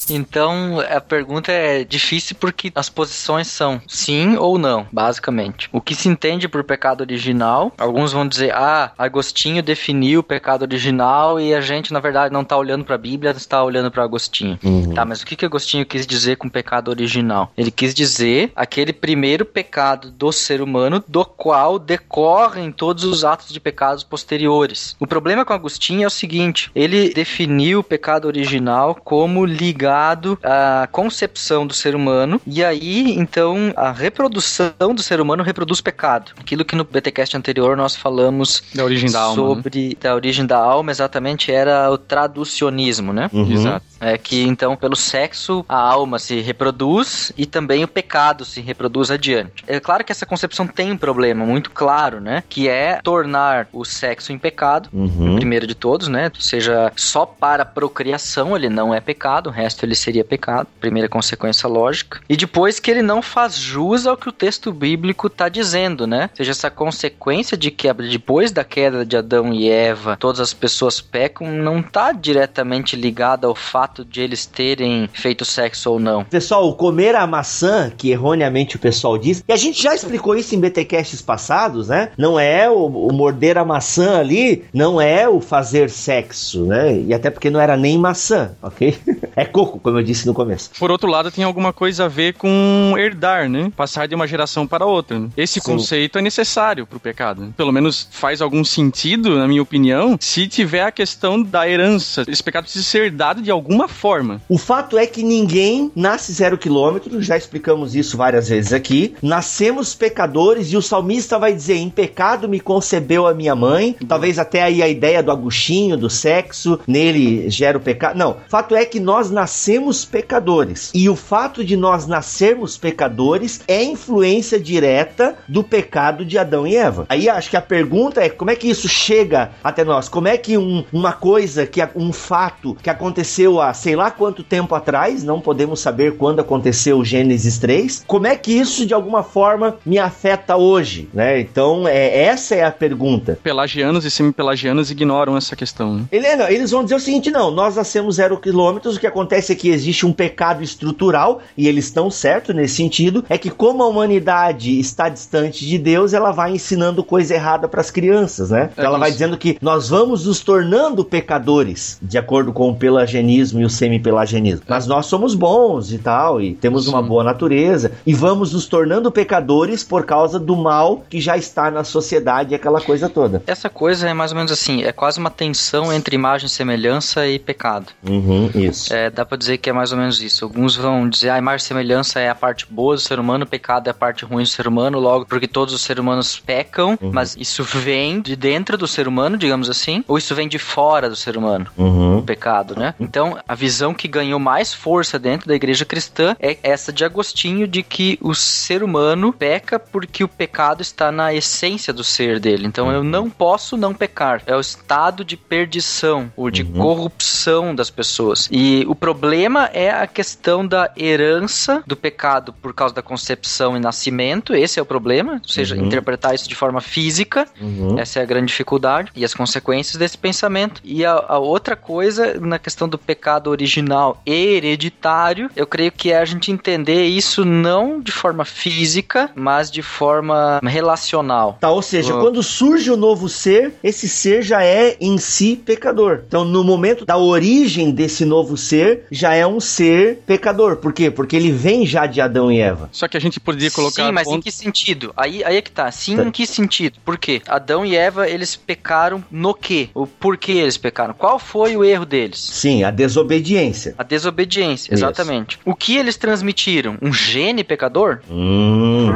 Então, a pergunta é difícil porque as posições são sim ou não, basicamente. O que se entende por pecado original, alguns vão dizer, ah, Agostinho definiu o pecado original e a gente, na verdade, não tá olhando pra Bíblia, está olhando pra Agostinho. Tá, mas o que que Agostinho quis dizer com pecado original? Ele quis dizer aquele primeiro pecado do ser humano do qual decorrem todos os atos de pecados posteriores. O problema com Agostinho é o seguinte, ele definiu o pecado original como ligado à concepção do ser humano e aí, então, a reprodução do ser humano reproduz pecado. Aquilo que no BTcast anterior nós falamos Da origem da alma. né? sobre da origem da alma, exatamente, era o traducionismo, né? Uhum. Exato. É que então, pelo sexo, a alma se reproduz e também o pecado se reproduz adiante. É claro que essa concepção tem um problema muito claro, né? Que é tornar o sexo em pecado, Uhum. o primeiro de todos, né? Ou seja, só para procriação ele não é pecado, o resto ele seria pecado, primeira consequência lógica. E depois que ele não faz jus ao que o texto bíblico está dizendo, né? Ou seja, essa consequência de que depois da queda de Adão e Eva, todas as pessoas pecam, não está diretamente ligada ao fato de eles terem feito sexo ou não. Pessoal, comer a maçã, que erroneamente o pessoal diz, e a gente já explicou isso em BTcasts passados, né? Não é o, o morder a maçã ali, não é o fazer sexo, né? E até porque não era nem maçã, ok? É coco, como eu disse no começo. Por outro lado, tem alguma coisa a ver com herdar, né? Passar de uma geração para outra. né? Esse Sim. conceito é necessário pro pecado. né? Pelo menos faz algum sentido, na minha opinião, se tiver a questão da herança. Esse pecado precisa ser herdado de alguma forma. O fato é que ninguém nasce zero quilômetro, já explicamos isso várias vezes aqui. Nascemos pecadores e o salmista vai dizer: em pecado me concebeu a minha mãe. Talvez até aí a ideia do Agostinho, do sexo, nele gera o pecado. Não, fato é que nós nascemos pecadores. E o fato de nós nascermos pecadores é influência direta do pecado de Adão e Eva. Aí acho que a pergunta é como é que isso chega até nós? Como é que um- uma coisa, que um fato que aconteceu há sei lá quanto tempo atrás, não podemos saber quando aconteceu o Gênesis 3, como é que isso de alguma forma me afeta hoje, né? Então, é, essa é a pergunta. Pelagianos e semi-pelagianos ignoram essa questão. né? Ele- não, eles vão dizer o seguinte: não, nós nascemos zero quilômetros, o que acontece é que existe um pecado estrutural, e eles estão certos nesse sentido, é que como a humanidade está distante de Deus, ela vai ensinando coisa errada para as crianças, né? Então É ela vai isso. dizendo que nós vamos nos tornando pecadores, de acordo com o pelagianismo e o semi-pelagianismo. Mas nós somos bons e tal, e temos uma Sim. boa natureza, e vamos nos tornando pecadores por causa do mal que já está na sociedade e aquela coisa toda. Essa coisa é mais ou menos assim, é quase uma tensão entre imagem, semelhança e pecado. Uhum, isso. É, dá pra dizer que é mais ou menos isso. Alguns vão dizer a imagem e semelhança é a parte boa do ser humano, o pecado é a parte ruim do ser humano, logo porque todos os seres humanos pecam, mas isso vem de dentro do ser humano, digamos assim, ou isso vem de fora do ser humano, Uhum. o pecado, né? Então, a visão que ganhou mais força dentro da igreja cristã é essa de Agostinho de que o ser humano peca porque o pecado está na essência do ser dele. Então, eu não posso não pecar. É o estado de perdição, ou de corrupção das pessoas. E o problema problema é a questão da herança do pecado por causa da concepção e nascimento. Esse é o problema, ou seja, Uhum. interpretar isso de forma física. Uhum. Essa é a grande dificuldade e as consequências desse pensamento. E a, a outra coisa, na questão do pecado original e hereditário, eu creio que é a gente entender isso não de forma física, mas de forma relacional. Tá, ou seja, Ah. quando surge o novo ser, esse ser já é em si pecador. Então, no momento da origem desse novo ser, já é um ser pecador. Por quê? Porque ele vem já de Adão e Eva. Só que a gente poderia colocar Sim, mas em ponto- que sentido? Aí, aí é que tá. Sim, Tá. em que sentido? Por quê? Adão e Eva, eles pecaram no quê? O porquê eles pecaram? Qual foi o erro deles? Sim, a desobediência. A desobediência, Isso. exatamente. O que eles transmitiram? Um gene pecador? Hum.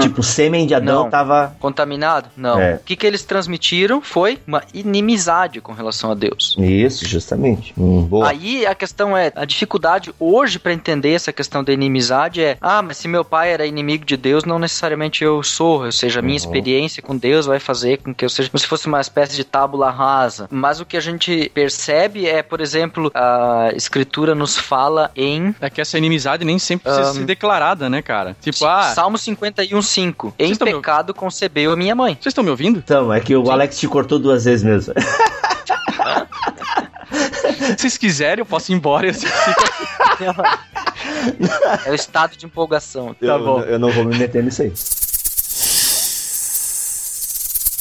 Tipo, o sêmen de Adão Não. tava. Contaminado? Não. É. O que, que eles transmitiram foi uma inimizade com relação a Deus. Isso, justamente. Hum, boa. Aí a questão é, a dificuldade hoje pra entender essa questão da inimizade é, ah, mas se meu pai era inimigo de Deus, não necessariamente eu sou, ou seja, a minha Uhum. experiência com Deus vai fazer com que eu seja como se fosse uma espécie de tábula rasa. Mas o que a gente percebe é, por exemplo, a escritura nos fala em É que essa inimizade nem sempre precisa Ahn. ser declarada, né, cara? Tipo, ah, Salmo 51:5. Em Vocês estão me pecado concebeu a minha mãe. vocês estão me ouvindo? Então, é que o Alex te cortou duas vezes mesmo. Se vocês quiserem, eu posso ir embora. Eu é o estado de empolgação. Tá eu, bom. eu não vou me meter nisso aí.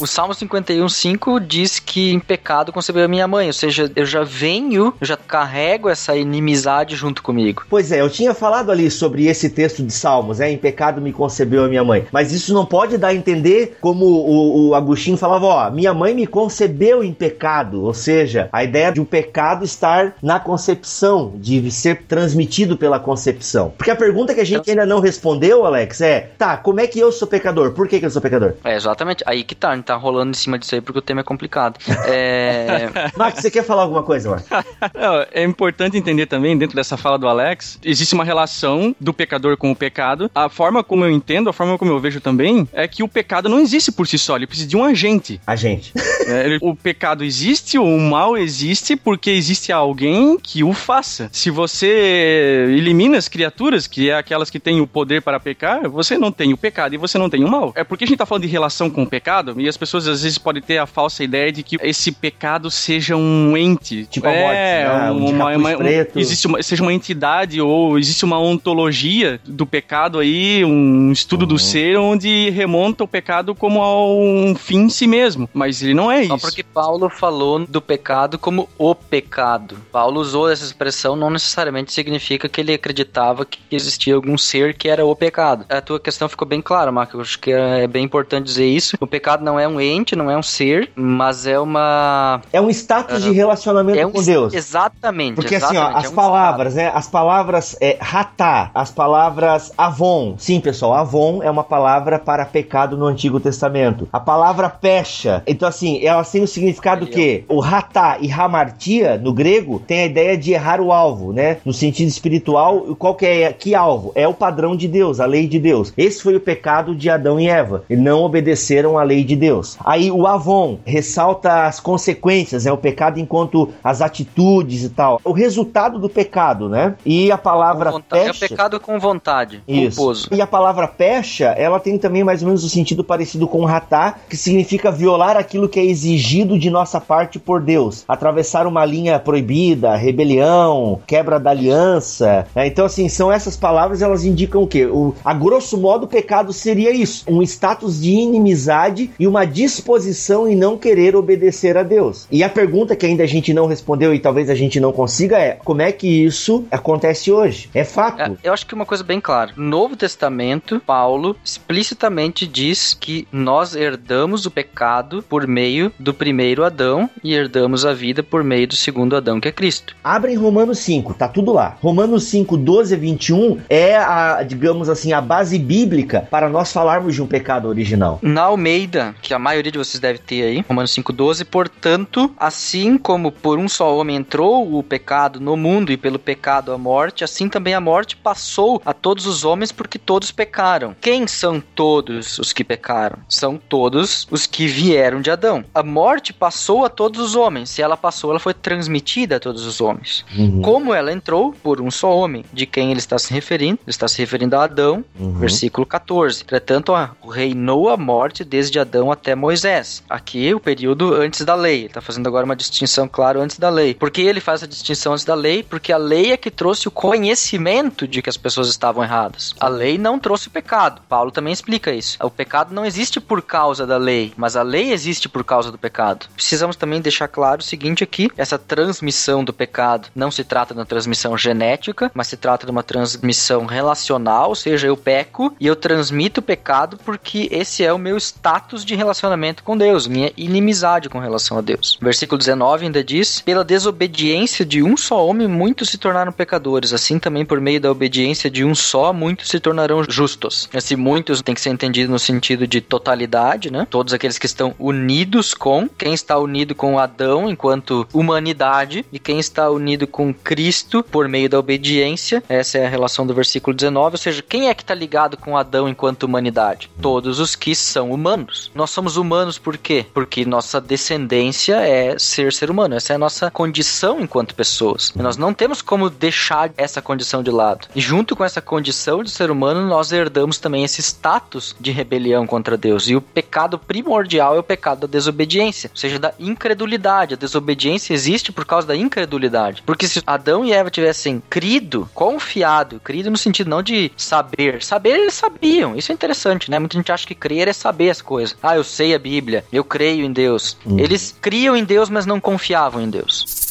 O Salmo 51:5 diz que em pecado concebeu a minha mãe, ou seja, eu já venho, eu já carrego essa inimizade junto comigo. Pois é, eu tinha falado ali sobre esse texto de Salmos, é, em pecado me concebeu a minha mãe. Mas isso não pode dar a entender como o, o Agostinho falava, ó, minha mãe me concebeu em pecado. Ou seja, a ideia de um pecado estar na concepção, de ser transmitido pela concepção. Porque a pergunta que a gente ainda não respondeu, Alex, é, tá, como é que eu sou pecador? Por que, que eu sou pecador? É, exatamente. Aí que tá, gente tá rolando em cima disso aí porque o tema é complicado. É, Max, você quer falar alguma coisa, Max? Não, é importante entender também, dentro dessa fala do Alex, existe uma relação do pecador com o pecado. A forma como eu entendo, a forma como eu vejo também, é que o pecado não existe por si só, ele precisa de um agente. A gente. É, ele- o pecado existe, o mal existe porque existe alguém que o faça. Se você elimina as criaturas, que é aquelas que têm o poder para pecar, você não tem o pecado e você não tem o mal. É porque a gente tá falando de relação com o pecado e as pessoas às vezes podem ter a falsa ideia de que esse pecado seja um ente. Tipo a morte, é, né? Um de capuz preto. existe uma, seja uma entidade ou existe uma ontologia do pecado aí, um estudo Uhum. do ser onde remonta o pecado como a um fim em si mesmo. Mas ele não é só isso. porque Paulo falou do pecado como o pecado. Paulo usou essa expressão, não necessariamente significa que ele acreditava que existia algum ser que era o pecado. A tua questão ficou bem clara, Marco. Eu acho que é bem importante dizer isso. O pecado não é um ente, não é um ser, mas é uma. É um status de relacionamento É um, com Deus. Exatamente. Porque assim, ó, exatamente, as é um palavras, né? As palavras é, ratá, as palavras avon. Sim, pessoal, avon é uma palavra para pecado no Antigo Testamento. A palavra pecha, então assim, elas têm o significado que o ratá e hamartia, no grego, tem a ideia de errar o alvo, né? No sentido espiritual, qual que é que alvo? É o padrão de Deus, a lei de Deus. Esse foi o pecado de Adão e Eva, e não obedeceram à lei de Deus. Aí o avon ressalta as consequências, né? O pecado enquanto as atitudes e tal. O resultado do pecado, né? E a palavra. É o pecha. pecado com vontade, Isso. culposo. E a palavra pecha, ela tem também mais ou menos o sentido parecido com ratá, que significa violar aquilo que é exigido de nossa parte por Deus. Atravessar uma linha proibida, rebelião, quebra da aliança. né? Então, assim, são essas palavras, elas indicam o quê? O, a grosso modo, o pecado seria isso: um status de inimizade e uma disposição em não querer obedecer a Deus. E a pergunta que ainda a gente não respondeu e talvez a gente não consiga é: como é que isso acontece hoje? É fato. É, eu acho que uma coisa bem clara. No Novo Testamento, Paulo explicitamente diz que nós herdamos o pecado por meio do primeiro Adão e herdamos a vida por meio do segundo Adão, que é Cristo. Abrem Romanos 5, tá tudo lá. Romanos 5, 12 a 21 é a, digamos assim, a base bíblica para nós falarmos de um pecado original. Na Almeida, que que a maioria de vocês deve ter aí, Romanos 5:12, portanto, assim como por um só homem entrou o pecado no mundo e pelo pecado a morte, assim também a morte passou a todos os homens porque todos pecaram. Quem são todos os que pecaram? São todos os que vieram de Adão. A morte passou a todos os homens. Se ela passou, ela foi transmitida a todos os homens. Uhum. Como ela entrou por um só homem, de quem ele está se referindo? Ele está se referindo a Adão, Uhum. versículo 14. Entretanto, reinou a morte desde Adão até Moisés. Aqui o período antes da lei. Ele está fazendo agora uma distinção, claro, antes da lei. Por que ele faz a distinção antes da lei? Porque a lei é que trouxe o conhecimento de que as pessoas estavam erradas. A lei não trouxe o pecado. Paulo também explica isso. O pecado não existe por causa da lei, mas a lei existe por causa do pecado. Precisamos também deixar claro o seguinte aqui: essa transmissão do pecado não se trata de uma transmissão genética, mas se trata de uma transmissão relacional, ou seja, eu peco e eu transmito o pecado porque esse é o meu status de relacionamento com Deus, minha inimizade com relação a Deus. Versículo 19 ainda diz: Pela desobediência de um só homem, muitos se tornaram pecadores, assim também por meio da obediência de um só, muitos se tornarão justos. Esse muitos tem que ser entendido no sentido de totalidade, né? Todos aqueles que estão unidos com, quem está unido com Adão enquanto humanidade e quem está unido com Cristo por meio da obediência. Essa é a relação do versículo 19, ou seja, quem é que está ligado com Adão enquanto humanidade? Todos os que são humanos. Nós somos humanos por quê? Porque nossa descendência é ser ser humano. Essa é a nossa condição enquanto pessoas. E nós não temos como deixar essa condição de lado. E junto com essa condição de ser humano, nós herdamos também esse status de rebelião contra Deus. E o pecado primordial é o pecado da desobediência, ou seja, da incredulidade. A desobediência existe por causa da incredulidade. Porque se Adão e Eva tivessem crido, confiado, crido no sentido não de saber. Saber eles sabiam. Isso é interessante, né? Muita gente acha que crer é saber as coisas. Ah, eu sei a Bíblia, eu creio em Deus. Eles criam em Deus, mas não confiavam em Deus.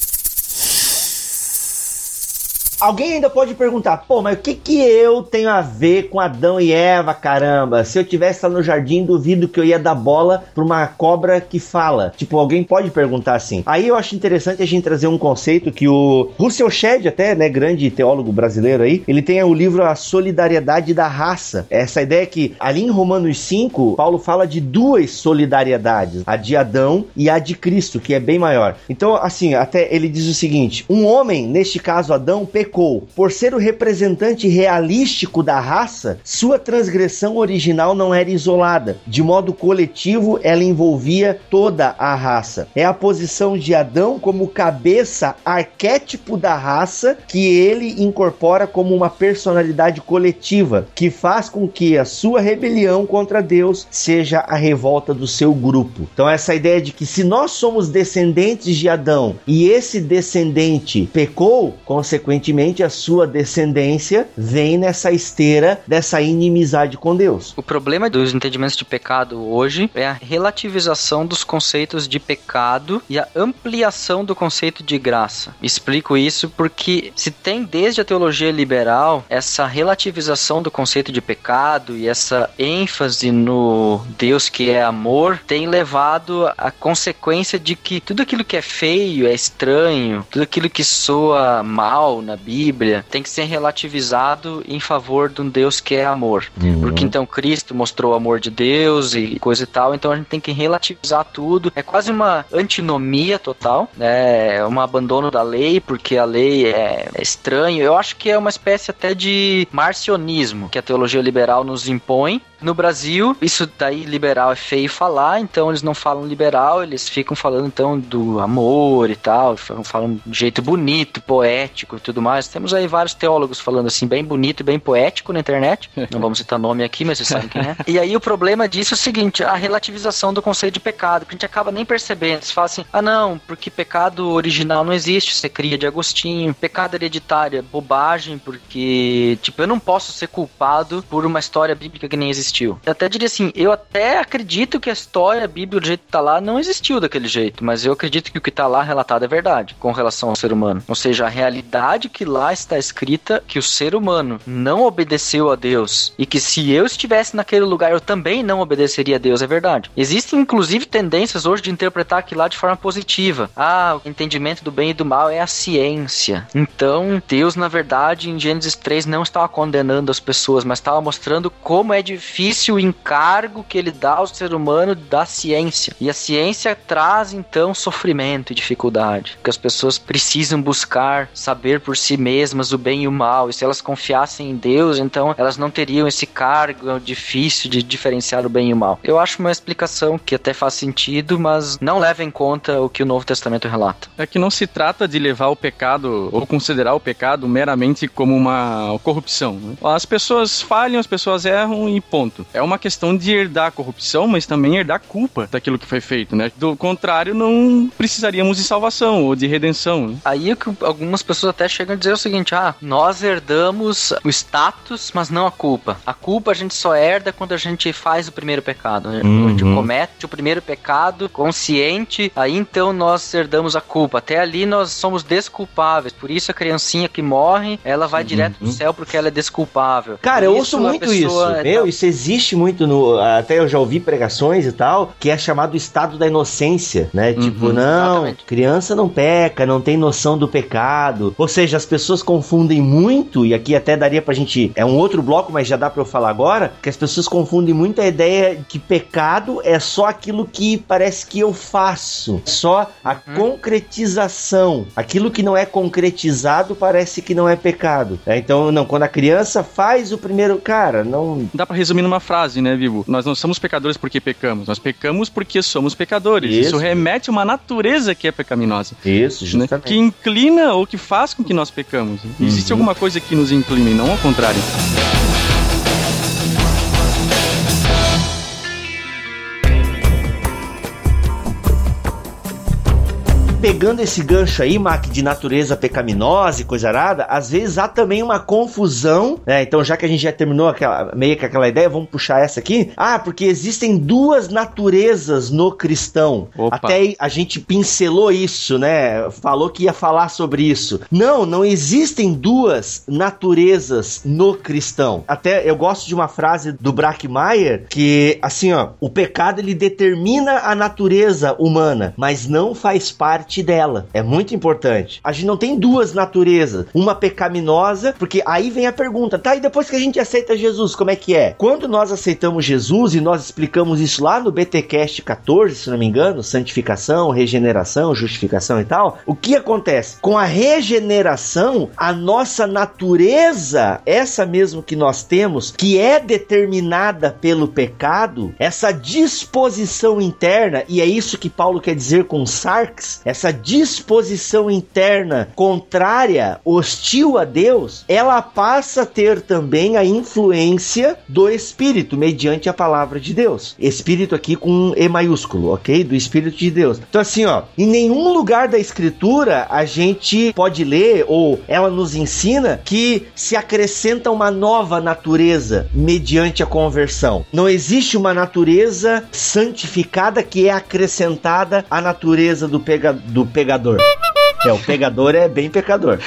Alguém ainda pode perguntar, pô, mas o que que eu tenho a ver com Adão e Eva, caramba? Se eu tivesse lá no jardim, duvido que eu ia dar bola pra uma cobra que fala. Tipo, alguém pode perguntar assim. Aí eu acho interessante a gente trazer um conceito que o Russell Shedd, até, né, grande teólogo brasileiro aí, ele tem o livro A Solidariedade da Raça. Essa ideia que ali em Romanos 5, Paulo fala de duas solidariedades, a de Adão e a de Cristo, que é bem maior. Então, assim, até ele diz o seguinte: um homem, neste caso Adão, pecou. Por ser o representante realístico da raça, sua transgressão original não era isolada. De modo coletivo, ela envolvia toda a raça. É a posição de Adão como cabeça arquétipo da raça que ele incorpora como uma personalidade coletiva, que faz com que a sua rebelião contra Deus seja a revolta do seu grupo. Então, essa ideia de que se nós somos descendentes de Adão e esse descendente pecou, consequentemente a sua descendência vem nessa esteira dessa inimizade com Deus. O problema dos entendimentos de pecado hoje é a relativização dos conceitos de pecado e a ampliação do conceito de graça. Explico isso porque se tem desde a teologia liberal essa relativização do conceito de pecado e essa ênfase no Deus que é amor, tem levado a consequência de que tudo aquilo que é feio, é estranho, tudo aquilo que soa mal na Bíblia tem que ser relativizado em favor de um Deus que é amor. Porque então Cristo mostrou o amor de Deus e coisa e tal, então a gente tem que relativizar tudo. É quase uma antinomia total, né? É um abandono da lei, porque a lei é, é estranho. Eu acho que é uma espécie até de marcionismo que a teologia liberal nos impõe. No Brasil, isso daí liberal é feio falar, então eles não falam liberal, eles ficam falando então do amor e tal, falam, de jeito bonito, poético e tudo mais. Temos aí vários teólogos falando assim, bem bonito e bem poético na internet. Não vamos citar nome aqui, mas vocês sabem quem é. E aí o problema disso é o seguinte, a relativização do conceito de pecado, que a gente acaba nem percebendo. Você fala assim, ah não, porque pecado original não existe, você cria de Agostinho. Pecado hereditário é bobagem, porque, tipo, eu não posso ser culpado por uma história bíblica que nem existiu. Eu até diria assim, eu até acredito que a história bíblica do jeito que tá lá não existiu daquele jeito, mas eu acredito que o que tá lá relatado é verdade com relação ao ser humano. Ou seja, a realidade que lá está escrita que o ser humano não obedeceu a Deus e que se eu estivesse naquele lugar eu também não obedeceria a Deus, é verdade. Existem inclusive tendências hoje de interpretar aquilo lá de forma positiva. Ah, o entendimento do bem e do mal é a ciência. Então, Deus, na verdade, em Gênesis 3 não estava condenando as pessoas, mas estava mostrando como é difícil difícil o encargo que ele dá ao ser humano da ciência. E a ciência traz então sofrimento e dificuldade, que as pessoas precisam buscar saber por si mesmas o bem e o mal. E se elas confiassem em Deus, então elas não teriam esse cargo difícil de diferenciar o bem e o mal. Eu acho uma explicação que até faz sentido, mas não leva em conta o que o Novo Testamento relata. É que não se trata de levar o pecado ou considerar o pecado meramente como uma corrupção. né? As pessoas falham, as pessoas erram e ponto. É uma questão de herdar a corrupção, mas também herdar a culpa daquilo que foi feito, né? Do contrário, não precisaríamos de salvação ou de redenção. né? Aí é que algumas pessoas até chegam a dizer o seguinte: ah, nós herdamos o status, mas não a culpa. A culpa a gente só herda quando a gente faz o primeiro pecado. né? Quando a gente comete o primeiro pecado consciente, aí então nós herdamos a culpa. Até ali nós somos desculpáveis. Por isso a criancinha que morre, ela vai direto pro céu porque ela é desculpável. Cara, Por eu ouço muito isso. pessoa é Meu, tão- isso existe muito no. Até eu já ouvi pregações e tal, que é chamado estado da inocência, né? tipo, não, exatamente. criança não peca, não tem noção do pecado. Ou seja, as pessoas confundem muito, e aqui até daria pra gente. É um outro bloco, mas já dá pra eu falar agora, que as pessoas confundem muito a ideia que pecado é só aquilo que parece que eu faço. Só a concretização. Aquilo que não é concretizado parece que não é pecado. É, então, não, quando a criança faz o primeiro. Cara, não. Dá pra resumir numa frase, né, Vivo? Nós não somos pecadores porque pecamos, nós pecamos porque somos pecadores. Isso. Isso, remete a uma natureza que é pecaminosa, Isso, né? justamente. Que inclina ou que faz com que nós pecamos. Existe alguma coisa que nos inclina e não ao contrário. Pegando esse gancho aí, Mac, de natureza pecaminosa e coisa arada, às vezes há também uma confusão, né? Então, já que a gente já terminou aquela, meio que aquela ideia, vamos puxar essa aqui. Ah, porque existem duas naturezas no cristão. Opa. Até a gente pincelou isso, né? Falou que ia falar sobre isso. Não, não existem duas naturezas no cristão. Até eu gosto de uma frase do Brackmeyer que, assim, ó, o pecado ele determina a natureza humana, mas não faz parte dela. É muito importante. A gente não tem duas naturezas, uma pecaminosa, porque aí vem a pergunta, tá? E depois que a gente aceita Jesus, como é que é? Quando nós aceitamos Jesus e nós explicamos isso lá no BTcast 14, se não me engano, santificação, regeneração, justificação e tal, o que acontece? Com a regeneração, a nossa natureza, essa mesmo que nós temos, que é determinada pelo pecado, essa disposição interna, e é isso que Paulo quer dizer com sarx, essa disposição interna contrária, hostil a Deus, ela passa a ter também a influência do Espírito, mediante a palavra de Deus. Espírito aqui com E maiúsculo, ok? Do Espírito de Deus. Então, assim, ó, em nenhum lugar da Escritura a gente pode ler, ou ela nos ensina, que se acrescenta uma nova natureza mediante a conversão. Não existe uma natureza santificada que é acrescentada à natureza do, do pegador. É, o pegador é bem pecador.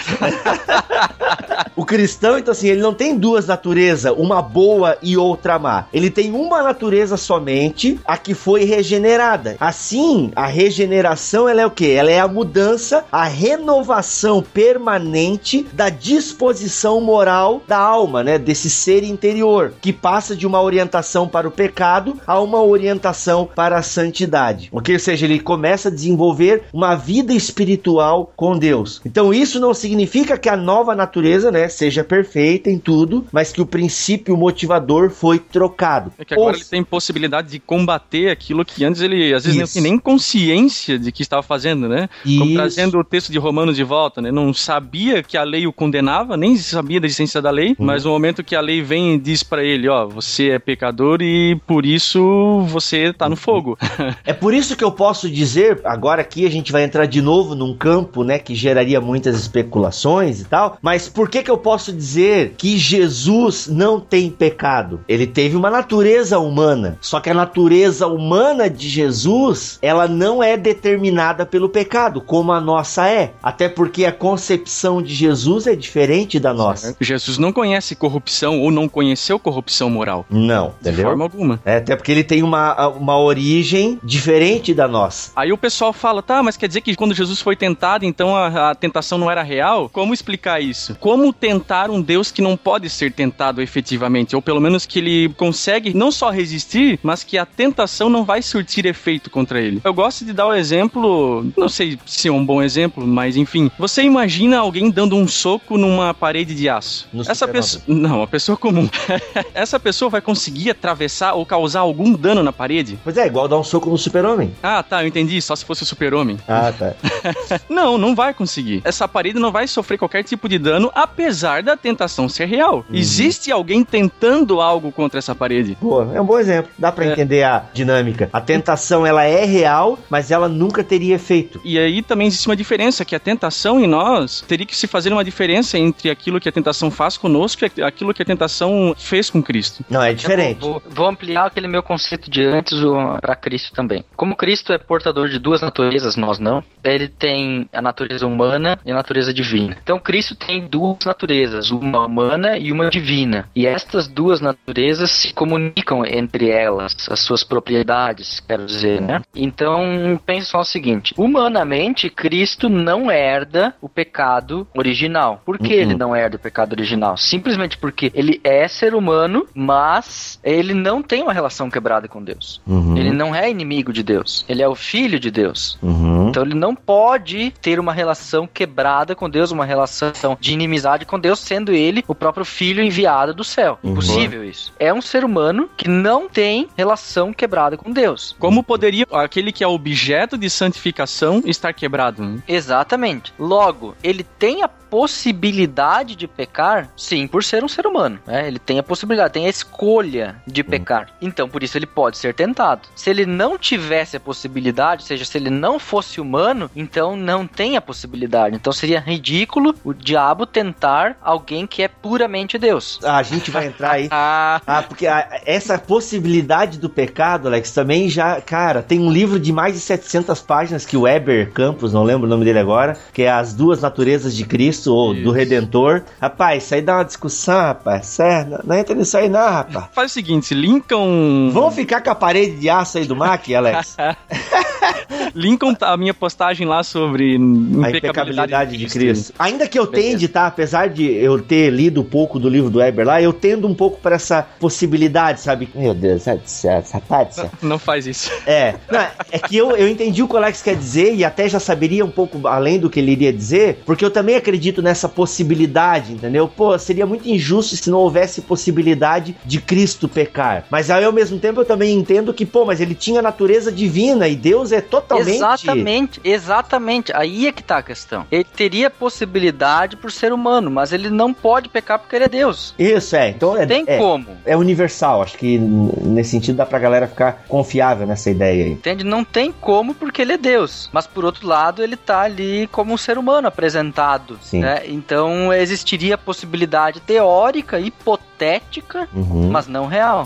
o cristão, então assim, ele não tem duas naturezas, uma boa e outra má. Ele tem uma natureza somente, a que foi regenerada. Assim, a regeneração, ela é o quê? Ela é a mudança, a renovação permanente da disposição moral da alma, né? Desse ser interior, que passa de uma orientação para o pecado a uma orientação para a santidade. Ou seja, ele começa a desenvolver uma vida espiritual com Deus. Então, isso não significa que a nova natureza, né, seja perfeita em tudo, mas que o princípio motivador foi trocado. É que agora Ou- ele tem possibilidade de combater aquilo que antes ele, às vezes, não Isso. tinha nem consciência de que estava fazendo, né? Como trazendo o texto de Romanos de volta, né? Não sabia que a lei o condenava, nem sabia da existência da lei, Uhum. mas no momento que a lei vem e diz pra ele, ó, você é pecador e por isso você tá no fogo. É por isso que eu posso dizer, agora aqui a gente vai entrar de novo num campo, né, que geraria muitas especulações e tal, mas por que que eu posso dizer que Jesus não tem pecado? Ele teve uma natureza humana, só que a natureza humana de Jesus, ela não é determinada pelo pecado, como a nossa é, até porque a concepção de Jesus é diferente da nossa. Jesus não conhece corrupção ou não conheceu corrupção moral. Não, De entendeu? forma alguma. É, até porque ele tem uma, uma origem diferente da nossa. Aí o pessoal fala, tá, mas quer dizer que quando Jesus foi tentado, verdade, então a, a tentação não era real, como explicar isso? Como tentar um Deus que não pode ser tentado efetivamente? Ou pelo menos que ele consegue não só resistir, mas que a tentação não vai surtir efeito contra ele. Eu gosto de dar o exemplo, não sei se é um bom exemplo, mas enfim. Você imagina alguém dando um soco numa parede de aço. No Essa pessoa. Não, uma pessoa comum. Essa pessoa vai conseguir atravessar ou causar algum dano na parede? Pois é, igual dar um soco no super-homem. Ah, tá, eu entendi. Só se fosse o super-homem. Ah, tá. Não, não vai conseguir. Essa parede não vai sofrer qualquer tipo de dano, apesar da tentação ser real. Existe alguém tentando algo contra essa parede. Pô, é um bom exemplo. Dá pra É. entender a dinâmica. A tentação, ela é real, mas ela nunca teria efeito. E aí também existe uma diferença, que a tentação em nós teria que se fazer uma diferença entre aquilo que a tentação faz conosco e aquilo que a tentação fez com Cristo. Não, é diferente. Vou, vou ampliar aquele meu conceito de antes para Cristo também. Como Cristo é portador de duas naturezas, nós não. Ele tem a natureza humana e a natureza divina. Então Cristo tem duas naturezas, uma humana e uma divina. E estas duas naturezas se comunicam entre elas, as suas propriedades, quero dizer, né? Então pense só o seguinte: humanamente Cristo não herda o pecado original. Por que Uhum. ele não herda o pecado original? Simplesmente porque ele é ser humano, mas ele não tem uma relação quebrada com Deus. Uhum. Ele não é inimigo de Deus. Ele é o filho de Deus. Uhum. Então ele não pode ter uma relação quebrada com Deus, uma relação de inimizade com Deus, sendo ele o próprio filho enviado do céu. Uhum. Impossível isso. É um ser humano que não tem relação quebrada com Deus. Como poderia aquele que é objeto de santificação estar quebrado? né? Exatamente. Logo, ele tem a possibilidade de pecar, sim, por ser um ser humano. né? Ele tem a possibilidade, tem a escolha de pecar. Então, por isso ele pode ser tentado. Se ele não tivesse a possibilidade, ou seja, se ele não fosse humano, então não tem a possibilidade. Então seria ridículo o diabo tentar alguém que é puramente Deus. Ah, a gente vai entrar aí. Ah, Ah, porque a- essa possibilidade do pecado, Alex, também já, cara, tem um livro de mais de 700 páginas que o Weber Campos, não lembro o nome dele agora, que é As Duas Naturezas de Cristo ou do Isso. Redentor. Rapaz, isso aí dá uma discussão, rapaz. Sério, não, não entra nisso aí não, rapaz. faz o seguinte, Lincoln. Vamos ficar com a parede de aço aí do Mac, Alex? Lincoln, tá- a minha postagem lá sobre A impecabilidade de Cristo. Ainda que eu tende, tá? Apesar de eu ter lido um pouco do livro do Weber lá, eu tendo um pouco para essa possibilidade, sabe? Meu Deus, essa, essa parte, essa- Não faz isso. É, não, é que eu, eu entendi o que o Alex quer dizer e até já saberia um pouco além do que ele iria dizer, porque eu também acredito nessa possibilidade, entendeu? Pô, seria muito injusto se não houvesse possibilidade de Cristo pecar. Mas aí, ao mesmo tempo, eu também entendo que, pô, mas ele tinha natureza divina e Deus é totalmente. Exatamente, exatamente. Aí é que tá a questão. Ele teria possibilidade por ser humano, mas ele não pode pecar porque ele é Deus. Isso, é. Então é, Tem é, como. é universal. Acho que nesse sentido dá pra galera ficar confiável nessa ideia aí. Entende? Não tem como porque ele é Deus. Mas por outro lado, ele tá ali como um ser humano apresentado. Sim. né? Então existiria a possibilidade teórica, hipotética, Uhum. mas não real.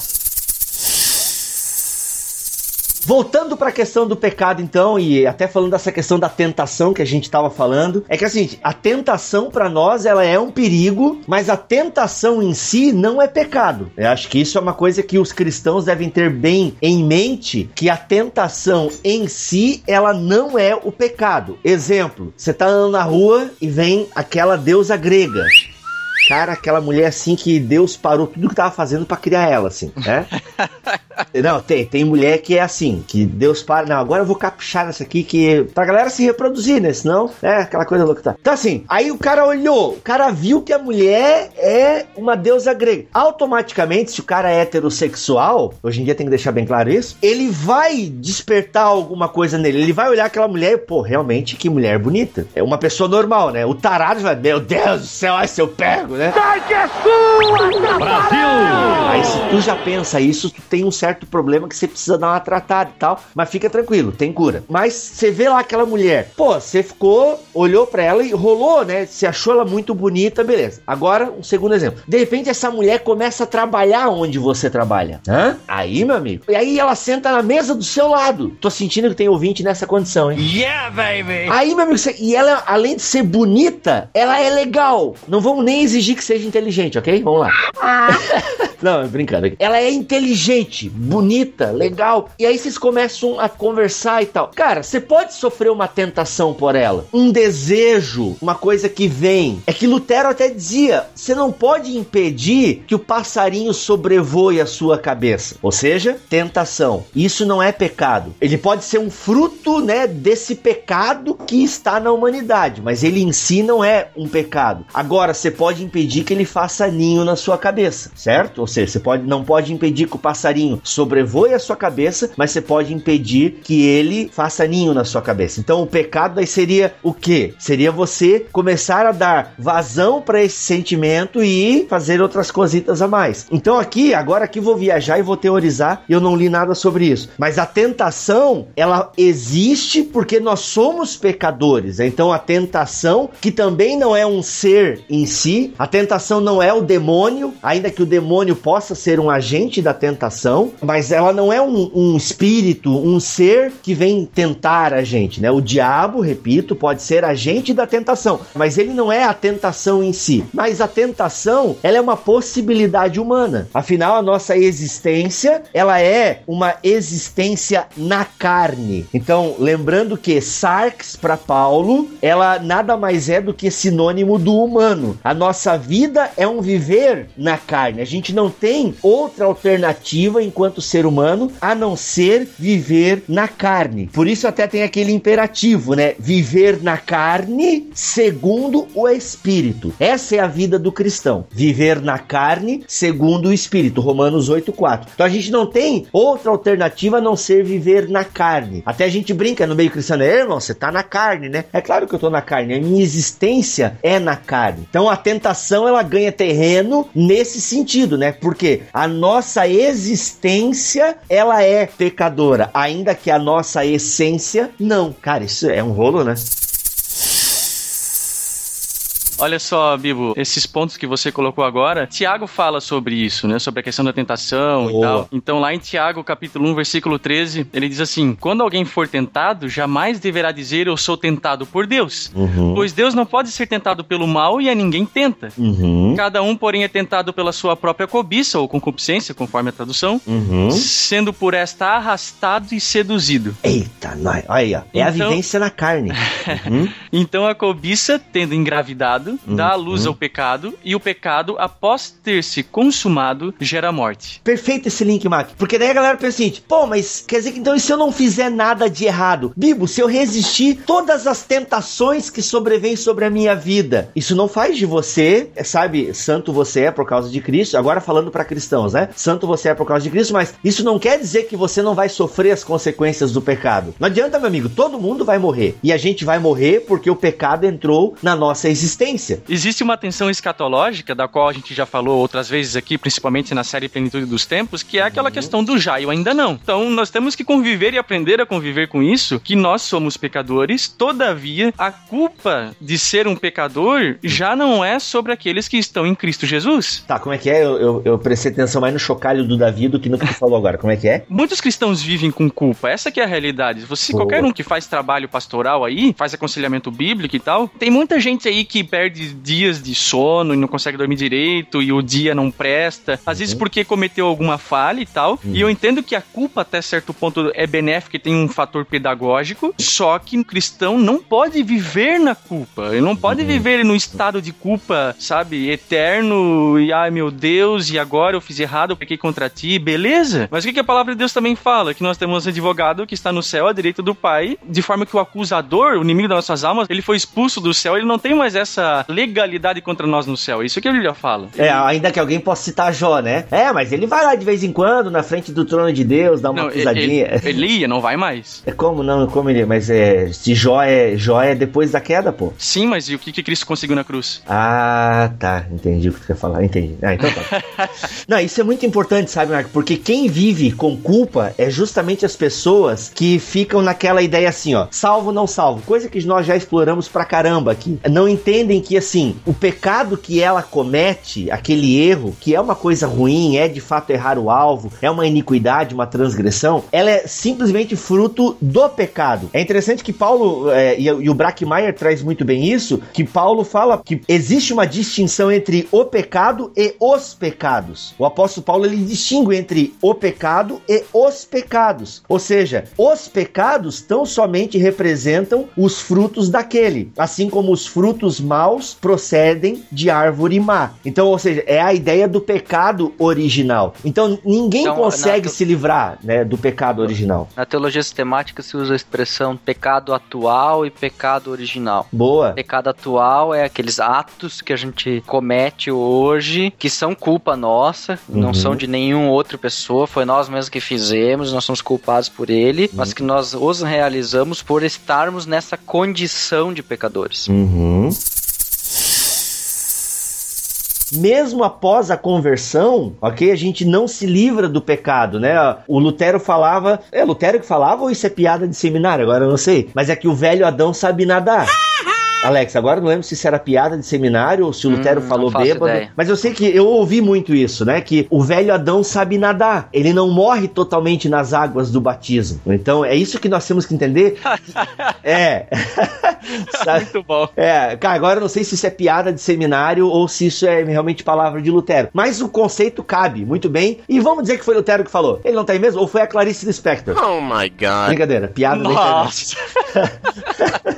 Voltando para a questão do pecado, então, e até falando dessa questão da tentação que a gente estava falando, é que assim, a tentação para nós ela é um perigo, mas a tentação em si não é pecado. Eu acho que isso é uma coisa que os cristãos devem ter bem em mente, que a tentação em si ela não é o pecado. Exemplo, você tá andando na rua e vem aquela deusa grega. Cara, aquela mulher assim que Deus parou tudo que tava fazendo pra criar ela, assim, né? Não, tem, tem mulher que é assim, que Deus para, não, agora eu vou caprichar nessa aqui, que pra galera se reproduzir, né? Senão, é aquela coisa louca. Tá. Então, assim, aí o cara olhou, o cara viu que a mulher é uma deusa grega. Automaticamente, se o cara é heterossexual, hoje em dia tem que deixar bem claro isso, ele vai despertar alguma coisa nele. Ele vai olhar aquela mulher e, pô, realmente, que mulher bonita. É uma pessoa normal, né? O tarado vai, meu Deus do céu, ai se eu pego, né? Aí se tu já pensa isso, tu tem um certo problema que você precisa dar uma tratada e tal, mas fica tranquilo, tem cura. Mas você vê lá aquela mulher, pô, você ficou, olhou pra ela e rolou, né? Você achou ela muito bonita, beleza. Agora, um segundo exemplo. De repente essa mulher começa a trabalhar onde você trabalha. Hã? Aí, meu amigo. E aí ela senta na mesa do seu lado. Tô sentindo que tem ouvinte nessa condição, hein? Yeah, baby! Aí, meu amigo, você- e ela, além de ser bonita, ela é legal. Não vamos nem exigir que seja inteligente, ok? Vamos lá. Não, é brincando. Ela é inteligente, bonita, legal. E aí vocês começam a conversar e tal. Cara, você pode sofrer uma tentação por ela, um desejo, uma coisa que vem. É que Lutero até dizia: você não pode impedir que o passarinho sobrevoe a sua cabeça. Ou seja, tentação. Isso não é pecado. Ele pode ser um fruto, né, desse pecado que está na humanidade, mas ele em si não é um pecado. Agora, você pode impedir que ele faça ninho na sua cabeça, certo? Ou seja, você pode, não pode impedir que o passarinho sobrevoe a sua cabeça, mas você pode impedir que ele faça ninho na sua cabeça. Então, o pecado aí seria o quê? Seria você começar a dar vazão para esse sentimento e fazer outras cositas a mais. Então, aqui, agora aqui vou viajar e vou teorizar, eu não li nada sobre isso. Mas a tentação, ela existe porque nós somos pecadores. Então, a tentação, que também não é um ser em si, a tentação não é o demônio, ainda que o demônio possa ser um agente da tentação, mas ela não é um, um espírito, um ser que vem tentar a gente, né? O diabo, repito, pode ser agente da tentação, mas ele não é a tentação em si. Mas a tentação, ela é uma possibilidade humana. Afinal, a nossa existência, ela é uma existência na carne. Então, lembrando que sarx para Paulo, ela nada mais é do que sinônimo do humano. A nossa vida é um viver na carne. A gente não tem outra alternativa enquanto ser humano a não ser viver na carne. Por isso até tem aquele imperativo, né? Viver na carne segundo o espírito. Essa é a vida do cristão. Viver na carne segundo o espírito. Romanos 8:4. Então a gente não tem outra alternativa a não ser viver na carne. Até a gente brinca no meio cristão, é, irmão, você tá na carne, né? É claro que eu tô na carne. A minha existência é na carne. Então a tentação ela ganha terreno nesse sentido, né? Porque a nossa existência ela é pecadora, ainda que a nossa essência não. Cara, isso é um rolo, né? Olha só, Bibo, esses pontos que você colocou agora, Tiago fala sobre isso, né? Sobre a questão da tentação Boa. e tal. Então, lá em Tiago, capítulo 1, versículo 13, ele diz assim: Quando alguém for tentado, jamais deverá dizer eu sou tentado por Deus. Uhum. Pois Deus não pode ser tentado pelo mal e a ninguém tenta. Uhum. Cada um, porém, é tentado pela sua própria cobiça ou concupiscência, conforme a tradução, Uhum. sendo por esta arrastado e seduzido. Eita, nós. Aí, ó. É a Então- vivência na carne. Uhum. Então a cobiça, tendo engravidado, dá à luz ao pecado, e o pecado, após ter se consumado, gera morte. Perfeito esse link, Mac. Porque daí a galera pensa assim, pô, mas quer dizer que então e se eu não fizer nada de errado? Bibo, se eu resistir todas as tentações que sobrevêm sobre a minha vida, isso não faz de você, é, sabe, santo você é por causa de Cristo. Agora falando pra cristãos, né? Santo você é por causa de Cristo, mas isso não quer dizer que você não vai sofrer as consequências do pecado. Não adianta, meu amigo, todo mundo vai morrer. E a gente vai morrer porque o pecado entrou na nossa existência. Existe uma tensão escatológica, da qual a gente já falou outras vezes aqui, principalmente na série Plenitude dos Tempos, que é aquela questão do já e o ainda não. Então nós temos que conviver e aprender a conviver com isso, que nós somos pecadores, todavia a culpa de ser um pecador já não é sobre aqueles que estão em Cristo Jesus. Tá, como é que é? Eu, eu, eu prestei atenção mais no chocalho do Davi do que no que tu falou agora. Como é que é? Muitos cristãos vivem com culpa, essa que é a realidade. Você, qualquer um que faz trabalho pastoral aí, faz aconselhamento bíblico e tal, tem muita gente aí que perde dias de sono e não consegue dormir direito e o dia não presta, às vezes porque cometeu alguma falha e tal. E eu entendo que a culpa até certo ponto é benéfica e tem um fator pedagógico, só que um cristão não pode viver na culpa. Ele não pode viver num estado de culpa, sabe, eterno e ai meu Deus, e agora eu fiz errado, eu pequei contra ti, beleza? Mas o que, que a palavra de Deus também fala? Que nós temos um advogado que está no céu à direita do Pai, de forma que o acusador, o inimigo das nossas almas, ele foi expulso do céu, ele não tem mais essa legalidade contra nós no céu. É Isso que a Bíblia fala. É, ainda que alguém possa citar Jó, né? É, mas ele vai lá de vez em quando na frente do trono de Deus, dá uma Não, pisadinha. ele, ele ia, não vai mais. É como não, como ele, mas é, se Jó é, Jó é depois da queda, pô. Sim, mas e o que, que Cristo conseguiu na cruz? Ah, tá, entendi o que tu quer falar, entendi. Ah, então tá. não, isso é muito importante, sabe, Marco? Porque quem vive com culpa é justamente as pessoas que ficam naquela ideia assim, ó, salvo não salvo, coisa que nós já exploramos pra caramba aqui. Não entendem entendem que assim, o pecado que ela comete, aquele erro, que é uma coisa ruim, é de fato errar o alvo, é uma iniquidade, uma transgressão, ela é simplesmente fruto do pecado. É interessante que Paulo, é, e, e o Brackmeyer traz muito bem isso, que Paulo fala que existe uma distinção entre o pecado e os pecados. O apóstolo Paulo ele distingue entre o pecado e os pecados. Ou seja, os pecados tão somente representam os frutos daquele, assim como os frutos maus procedem de árvore má. Então, ou seja, é a ideia do pecado original. Então, ninguém Então, consegue na- se livrar, né, do pecado original. Na teologia sistemática se usa a expressão pecado atual e pecado original. Boa. Pecado atual é aqueles atos que a gente comete hoje que são culpa nossa, Uhum. não são de nenhuma outra pessoa, foi nós mesmos que fizemos, nós somos culpados por ele, mas que nós os realizamos por estarmos nessa condição de pecadores. Uhum. Mesmo após a conversão, ok? A gente não se livra do pecado, né? O Lutero falava. É Lutero que falava ou isso é piada de seminário? Agora eu não sei. Mas é que o velho Adão sabe nadar. Alex, agora eu não lembro se isso era piada de seminário ou se o Hum, Lutero não falou bêbado. ideia. Mas eu sei que eu ouvi muito isso, né? Que o velho Adão sabe nadar. Ele não morre totalmente nas águas do batismo. Então é isso que nós temos que entender. é. Muito bom. É, cara, agora eu não sei se isso é piada de seminário ou se isso é realmente palavra de Lutero. Mas o conceito cabe muito bem. E vamos dizer que foi Lutero que falou. Ele não tá aí mesmo? Ou foi a Clarice Lispector? Oh my god. Brincadeira, piada da internet.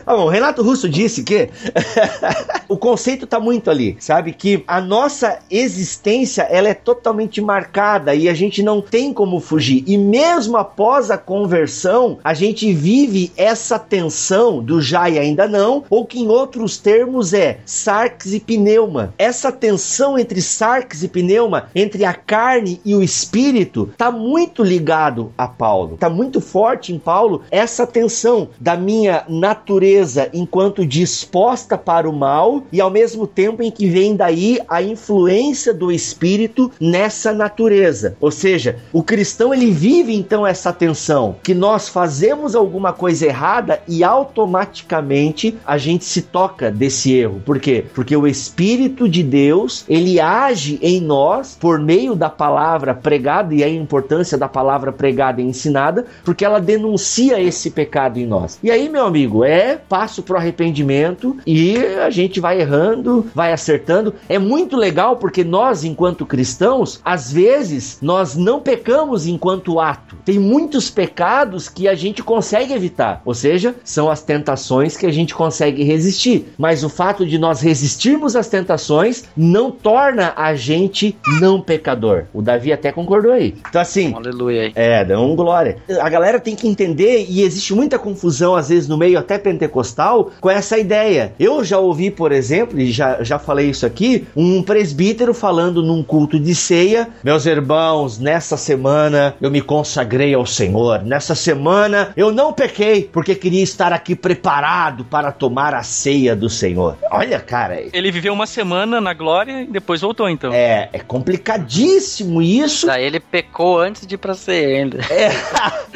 Ah, bom, o Renato Russo disse que o conceito tá muito ali, sabe? Que a nossa existência ela é totalmente marcada e a gente não tem como fugir. E mesmo após a conversão, a gente vive essa tensão do já e ainda não, ou que em outros termos é sarx e pneuma. Essa tensão entre sarx e pneuma, entre a carne e o espírito, tá muito ligado a Paulo. Tá muito forte em Paulo essa tensão da minha natureza enquanto disposta para o mal e ao mesmo tempo em que vem daí a influência do espírito nessa natureza. Ou seja, o cristão ele vive então essa tensão que nós fazemos alguma coisa errada e automaticamente a gente se toca desse erro. Por quê? Porque o espírito de Deus, ele age em nós por meio da palavra pregada e a importância da palavra pregada e ensinada, porque ela denuncia esse pecado em nós. E aí, meu amigo, é passo pro arrependimento e a gente vai errando, vai acertando. É muito legal porque nós, enquanto cristãos, às vezes nós não pecamos enquanto ato. Tem muitos pecados que a gente consegue evitar, ou seja, são as tentações que a gente consegue resistir. Mas o fato de nós resistirmos às tentações não torna a gente não pecador. O Davi até concordou aí. Então, assim, Aleluia é, dá um glória. A galera tem que entender, e existe muita confusão, às vezes, no meio até pentecostal, com essa ideia. Eu já ouvi, por exemplo, e já, já falei isso aqui, um presbítero falando num culto de ceia: Meus irmãos, nessa semana eu me consagrei ao Senhor. Nessa semana eu não pequei, porque queria estar aqui preparado para tomar a ceia do Senhor. Olha, cara, Ele viveu uma semana na glória e depois voltou, então. é, é complicadíssimo isso. Daí ele pecou antes de ir pra ser ainda. É,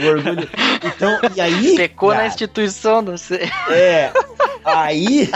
o orgulho. Então, e aí. Pecou na cara, instituição, não sei. É. Aí.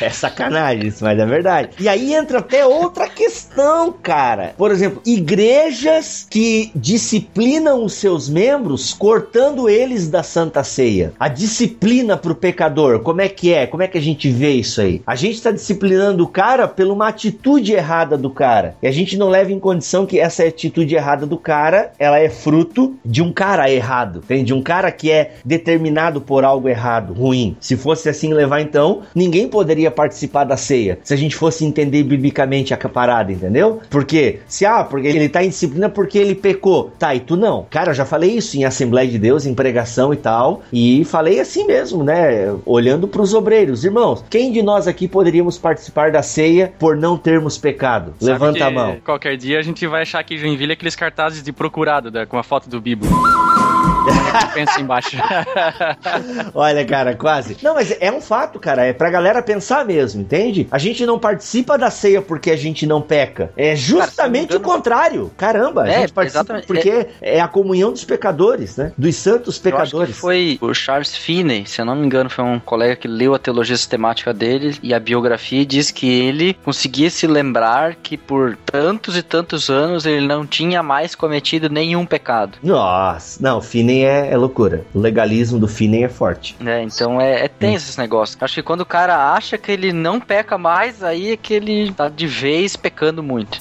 É sacanagem isso, mas é verdade. E aí entra até outra questão, cara. Por exemplo, igrejas que disciplinam os seus membros cortando eles da Santa Ceia. A disciplina pro pecador, como é que é? Como é que a gente vê isso aí? A gente tá disciplinando o cara por uma atitude errada do cara. E a gente não leva em condição que essa atitude errada do cara, ela é fruto de um cara errado, entende? De um cara que é determinado por algo errado, ruim. Se fosse assim levar então, ninguém poderia participar da ceia. Se a gente fosse entender biblicamente a parada, entendeu? Porque se ah, porque ele tá em disciplina porque ele pecou. Tá, e tu não. Cara, eu já falei isso em Assembleia de Deus, em pregação e tal, e falei assim mesmo, né? Olhando pros obreiros, irmãos, quem de nós aqui poderíamos participar da ceia por não termos pecado? Sabe Levanta a mão. Qualquer dia a gente vai achar que Joinville é aqueles cartazes de procurado, né, com a foto do Bibo. pensa embaixo. Olha, cara, quase. Não, mas é um fato, cara. É pra galera pensar mesmo, entende? A gente não participa da ceia porque a gente não peca. É justamente Cara, o contrário. Caramba, a É, gente participa exatamente. porque é... a comunhão dos pecadores, né? Dos santos Eu acho que pecadores. foi o Charles Finney, se eu não me engano, foi um colega que leu a teologia sistemática dele e a biografia e diz que ele conseguia se lembrar que por tantos e tantos anos ele não tinha mais cometido nenhum pecado. Nossa, não, Finney é, é loucura. O legalismo do Finney é forte. né? Então é, é tenso esse negócio. Acho que quando o cara acha que ele não peca mais, aí é que ele tá de vez pecando muito.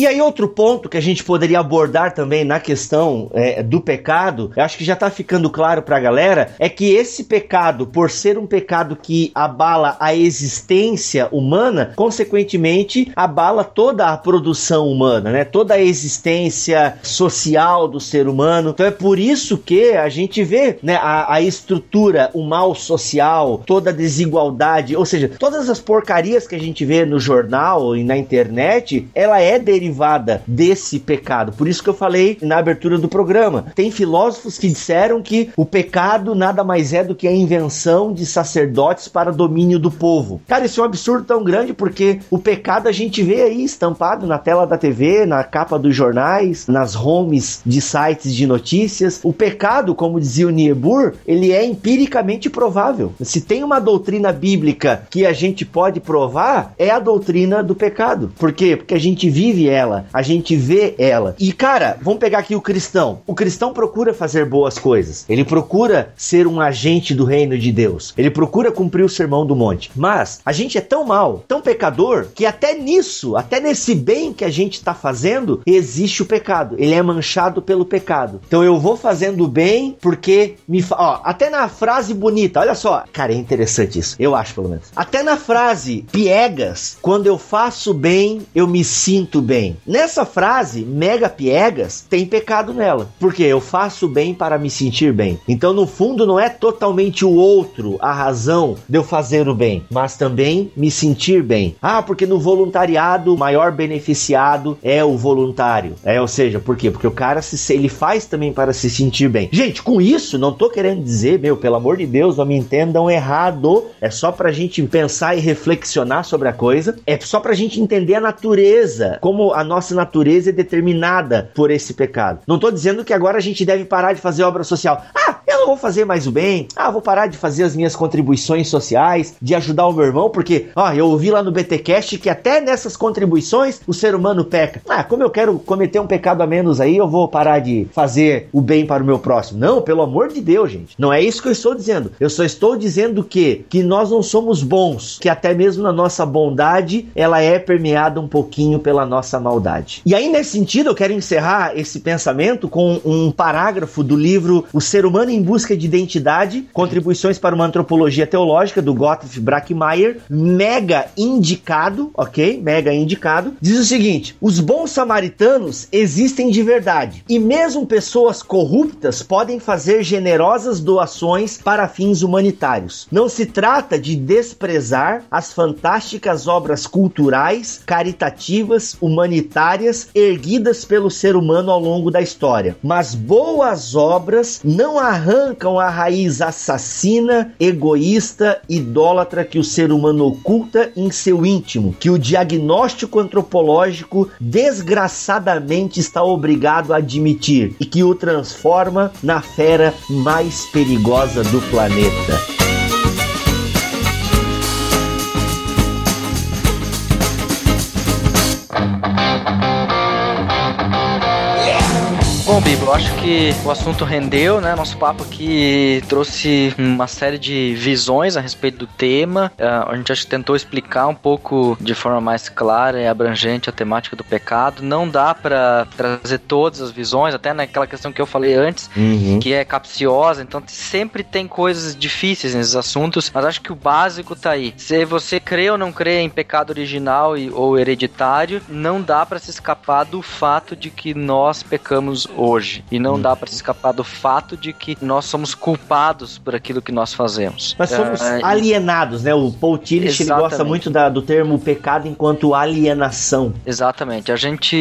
E aí, outro ponto que a gente poderia abordar também na questão é, do pecado, acho que já tá ficando claro pra galera, é que esse pecado, por ser um pecado que abala a existência humana, consequentemente abala toda a produção humana, né? Toda a existência social do ser humano. Então é por isso que a gente vê né, a, a estrutura, o mal social, toda a desigualdade, ou seja, todas as porcarias que a gente vê no jornal e na internet, ela é derivada desse pecado. Por isso que eu falei na abertura do programa. Tem filósofos que disseram que o pecado nada mais é do que a invenção de sacerdotes para domínio do povo. Cara, isso é um absurdo tão grande porque o pecado a gente vê aí estampado na tela da TV, na capa dos jornais, nas homes de sites de notícias. O pecado, como dizia o Niebuhr, ele é empiricamente provável. Se tem uma doutrina bíblica que a gente pode provar, é a doutrina do pecado. Por quê? Porque a gente vive ela, a gente vê ela. E cara, vamos pegar aqui o cristão. O cristão procura fazer boas coisas. Ele procura ser um agente do reino de Deus. Ele procura cumprir o sermão do monte. Mas a gente é tão mal, tão pecador, que até nisso, até nesse bem que a gente está fazendo, existe o pecado. Ele é manchado pelo pecado. Então eu vou fazendo bem porque me fa... ó, até na frase bonita, olha só, cara, é interessante isso. Eu acho pelo menos. Até na frase piegas, quando eu faço bem, eu me sinto bem. Nessa frase, mega piegas, tem pecado nela. Porque eu faço bem para me sentir bem. Então, no fundo, não é totalmente o outro a razão de eu fazer o bem, mas também me sentir bem. Ah, porque no voluntariado, o maior beneficiado é o voluntário. É, ou seja, por quê? Porque o cara se ele faz também para se sentir bem. Gente, com isso, não tô querendo dizer, meu, pelo amor de Deus, não me entendam errado. É só pra gente pensar e reflexionar sobre a coisa. É só pra gente entender a natureza, como a nossa natureza é determinada por esse pecado. Não tô dizendo que agora a gente deve parar de fazer obra social. Ah, eu não vou fazer mais o bem. Ah, vou parar de fazer as minhas contribuições sociais, de ajudar o meu irmão, porque, ó, eu ouvi lá no BTcast que até nessas contribuições o ser humano peca. Ah, como eu quero cometer um pecado a menos aí, eu vou parar de fazer o bem para o meu próximo. Não, pelo amor de Deus, gente. Não é isso que eu estou dizendo. Eu só estou dizendo que que nós não somos bons, que até mesmo na nossa bondade, ela é permeada um pouquinho pela nossa maldade. E aí nesse sentido, eu quero encerrar esse pensamento com um parágrafo do livro O Ser Humano em Busca de Identidade, Contribuições para uma Antropologia Teológica, do Gottfried Brackmeier, mega indicado, ok? Mega indicado. Diz o seguinte: os bons samaritanos existem de verdade, e mesmo pessoas corruptas podem fazer generosas doações para fins humanitários. Não se trata de desprezar as fantásticas obras culturais, caritativas, humanitárias erguidas pelo ser humano ao longo da história, mas boas obras não arrancam a raiz assassina, egoísta, idólatra que o ser humano oculta em seu íntimo, que o diagnóstico antropológico desgraçadamente está obrigado a admitir e que o transforma na fera mais perigosa do planeta. Bom, Bibo, eu acho que o assunto rendeu, né? Nosso papo aqui trouxe uma série de visões a respeito do tema. Uh, a gente acho que tentou explicar um pouco de forma mais clara e abrangente a temática do pecado. Não dá para trazer todas as visões, até naquela questão que eu falei antes, Uhum. que é capciosa, então sempre tem coisas difíceis nesses assuntos, mas acho que o básico tá aí. Se você crê ou não crê em pecado original e, ou hereditário, não dá para se escapar do fato de que nós pecamos hoje. E não dá para escapar do fato de que nós somos culpados por aquilo que nós fazemos. Nós somos É, alienados, né? O Paul Tillich, ele gosta muito da- do termo pecado enquanto alienação. Exatamente. A gente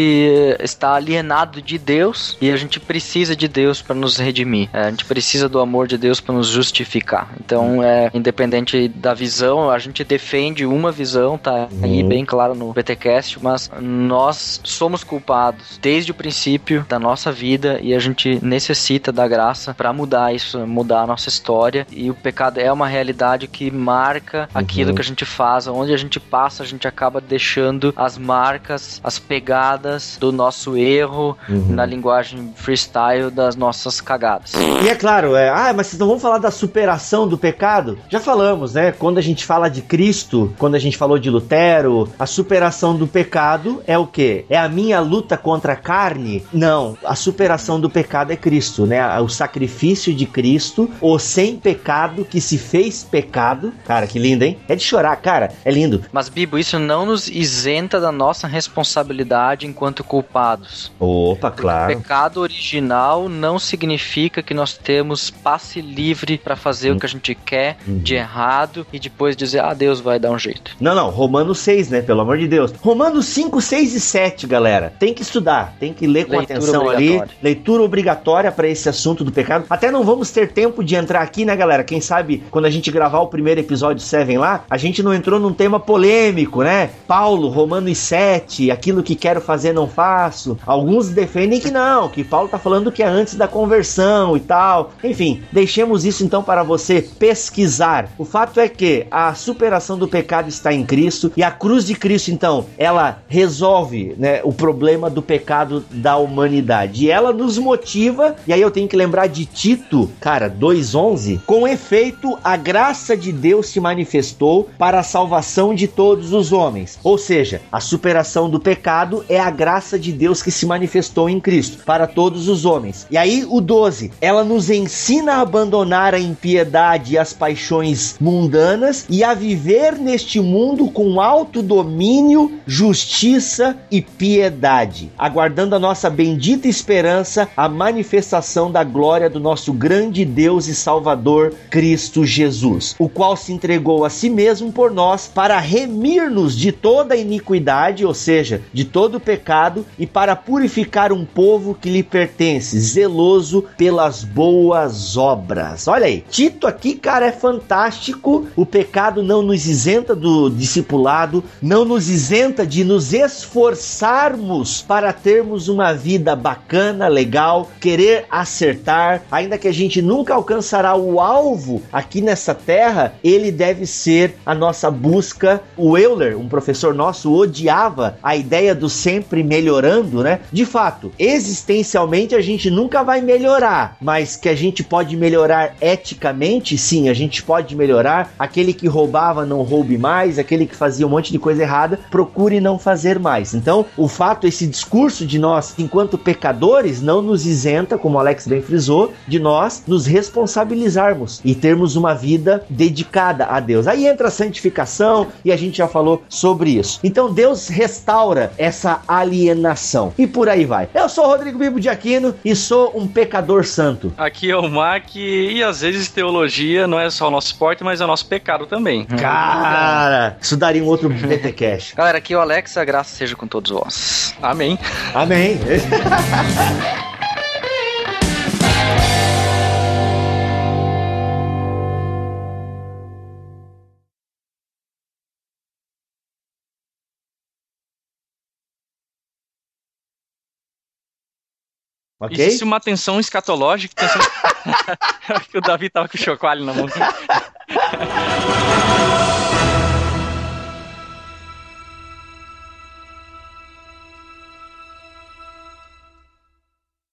está alienado de Deus e a gente precisa de Deus para nos redimir. É, a gente precisa do amor de Deus para nos justificar. Então, é, independente da visão, a gente defende uma visão, tá aí bem claro no BTcast, mas nós somos culpados desde o princípio da nossa vida e a gente necessita da graça para mudar isso, mudar a nossa história. E o pecado é uma realidade que marca aquilo que a gente faz, onde a gente passa, a gente acaba deixando as marcas, as pegadas do nosso erro na linguagem freestyle das nossas cagadas. E é claro, é, ah, mas vocês não vão falar da superação do pecado? Já falamos, né? Quando a gente fala de Cristo, quando a gente falou de Lutero, a superação do pecado é o quê? É a minha luta contra a carne? Não, a superação do pecado é Cristo, né? O sacrifício de Cristo, o sem pecado que se fez pecado. Cara, que lindo, hein? É de chorar, cara, é lindo. Mas, Bibo, isso não nos isenta da nossa responsabilidade enquanto culpados. Opa, O claro. pecado original não significa que nós temos passe livre para fazer o que a gente quer de errado e depois dizer, ah, Deus vai dar um jeito. Não, não, Romanos 6, né? Pelo amor de Deus. Romanos 5, 6 e 7, galera. Tem que estudar, tem que ler com Leitura atenção ali. obrigatória. Leitura obrigatória para esse assunto do pecado. Até não vamos ter tempo de entrar aqui, né, galera? Quem sabe quando a gente gravar o primeiro episódio 7 lá, a gente não entrou num tema polêmico, né? Paulo, Romanos 7, aquilo que quero fazer não faço. Alguns defendem que não, que Paulo tá falando que é antes da conversão e tal. Enfim, deixemos isso então para você pesquisar. O fato é que a superação do pecado está em Cristo e a cruz de Cristo, então, ela resolve né, o problema do pecado da humanidade. E ela nos motiva, e aí eu tenho que lembrar de Tito, cara, 2,11. Com efeito, a graça de Deus se manifestou para a salvação de todos os homens. Ou seja, a superação do pecado é a graça de Deus que se manifestou em Cristo para todos os homens. E aí, o 12, ela nos ensina a abandonar a impiedade e as paixões mundanas e a viver neste mundo com alto domínio, justiça e piedade, aguardando a nossa bendita esperança, a manifestação da glória do nosso grande Deus e Salvador Cristo Jesus, o qual se entregou a si mesmo por nós para remir-nos de toda iniquidade, ou seja, de todo pecado, e para purificar um povo que lhe pertence, zeloso pelas boas obras. Olha aí, Tito aqui, cara, é fantástico. O pecado não nos isenta do discipulado, não nos isenta de nos esforçarmos para termos uma vida bacana, legal, querer acertar, ainda que a gente nunca alcançará o alvo aqui nessa terra, ele deve ser a nossa busca. O Euler, um professor nosso, odiava a ideia do sempre melhorando, né? De fato, existencialmente a gente nunca vai melhorar, mas que a gente pode melhorar eticamente, sim, a gente pode melhorar. Aquele que roubava não roube mais, aquele que fazia um monte de coisa errada, procure não fazer mais. Então, o fato, esse discurso de nós, enquanto pecadores, não nos isenta, como o Alex bem frisou, de nós nos responsabilizarmos e termos uma vida dedicada a Deus. Aí entra a santificação e a gente já falou sobre isso. Então, Deus restaura essa alienação e por aí vai. Eu sou o Rodrigo Bibo de Aquino e sou um pecador santo. Aqui é o Mac e às vezes teologia não é só o nosso esporte, mas é o nosso pecado também. Cara, isso daria um outro BT Cash. Galera, aqui é o Alex, a graça seja com todos vós. Amém. Amém. Ok? Existe uma tensão escatológica. Tensão... que o Davi tava com o chocalho na mão.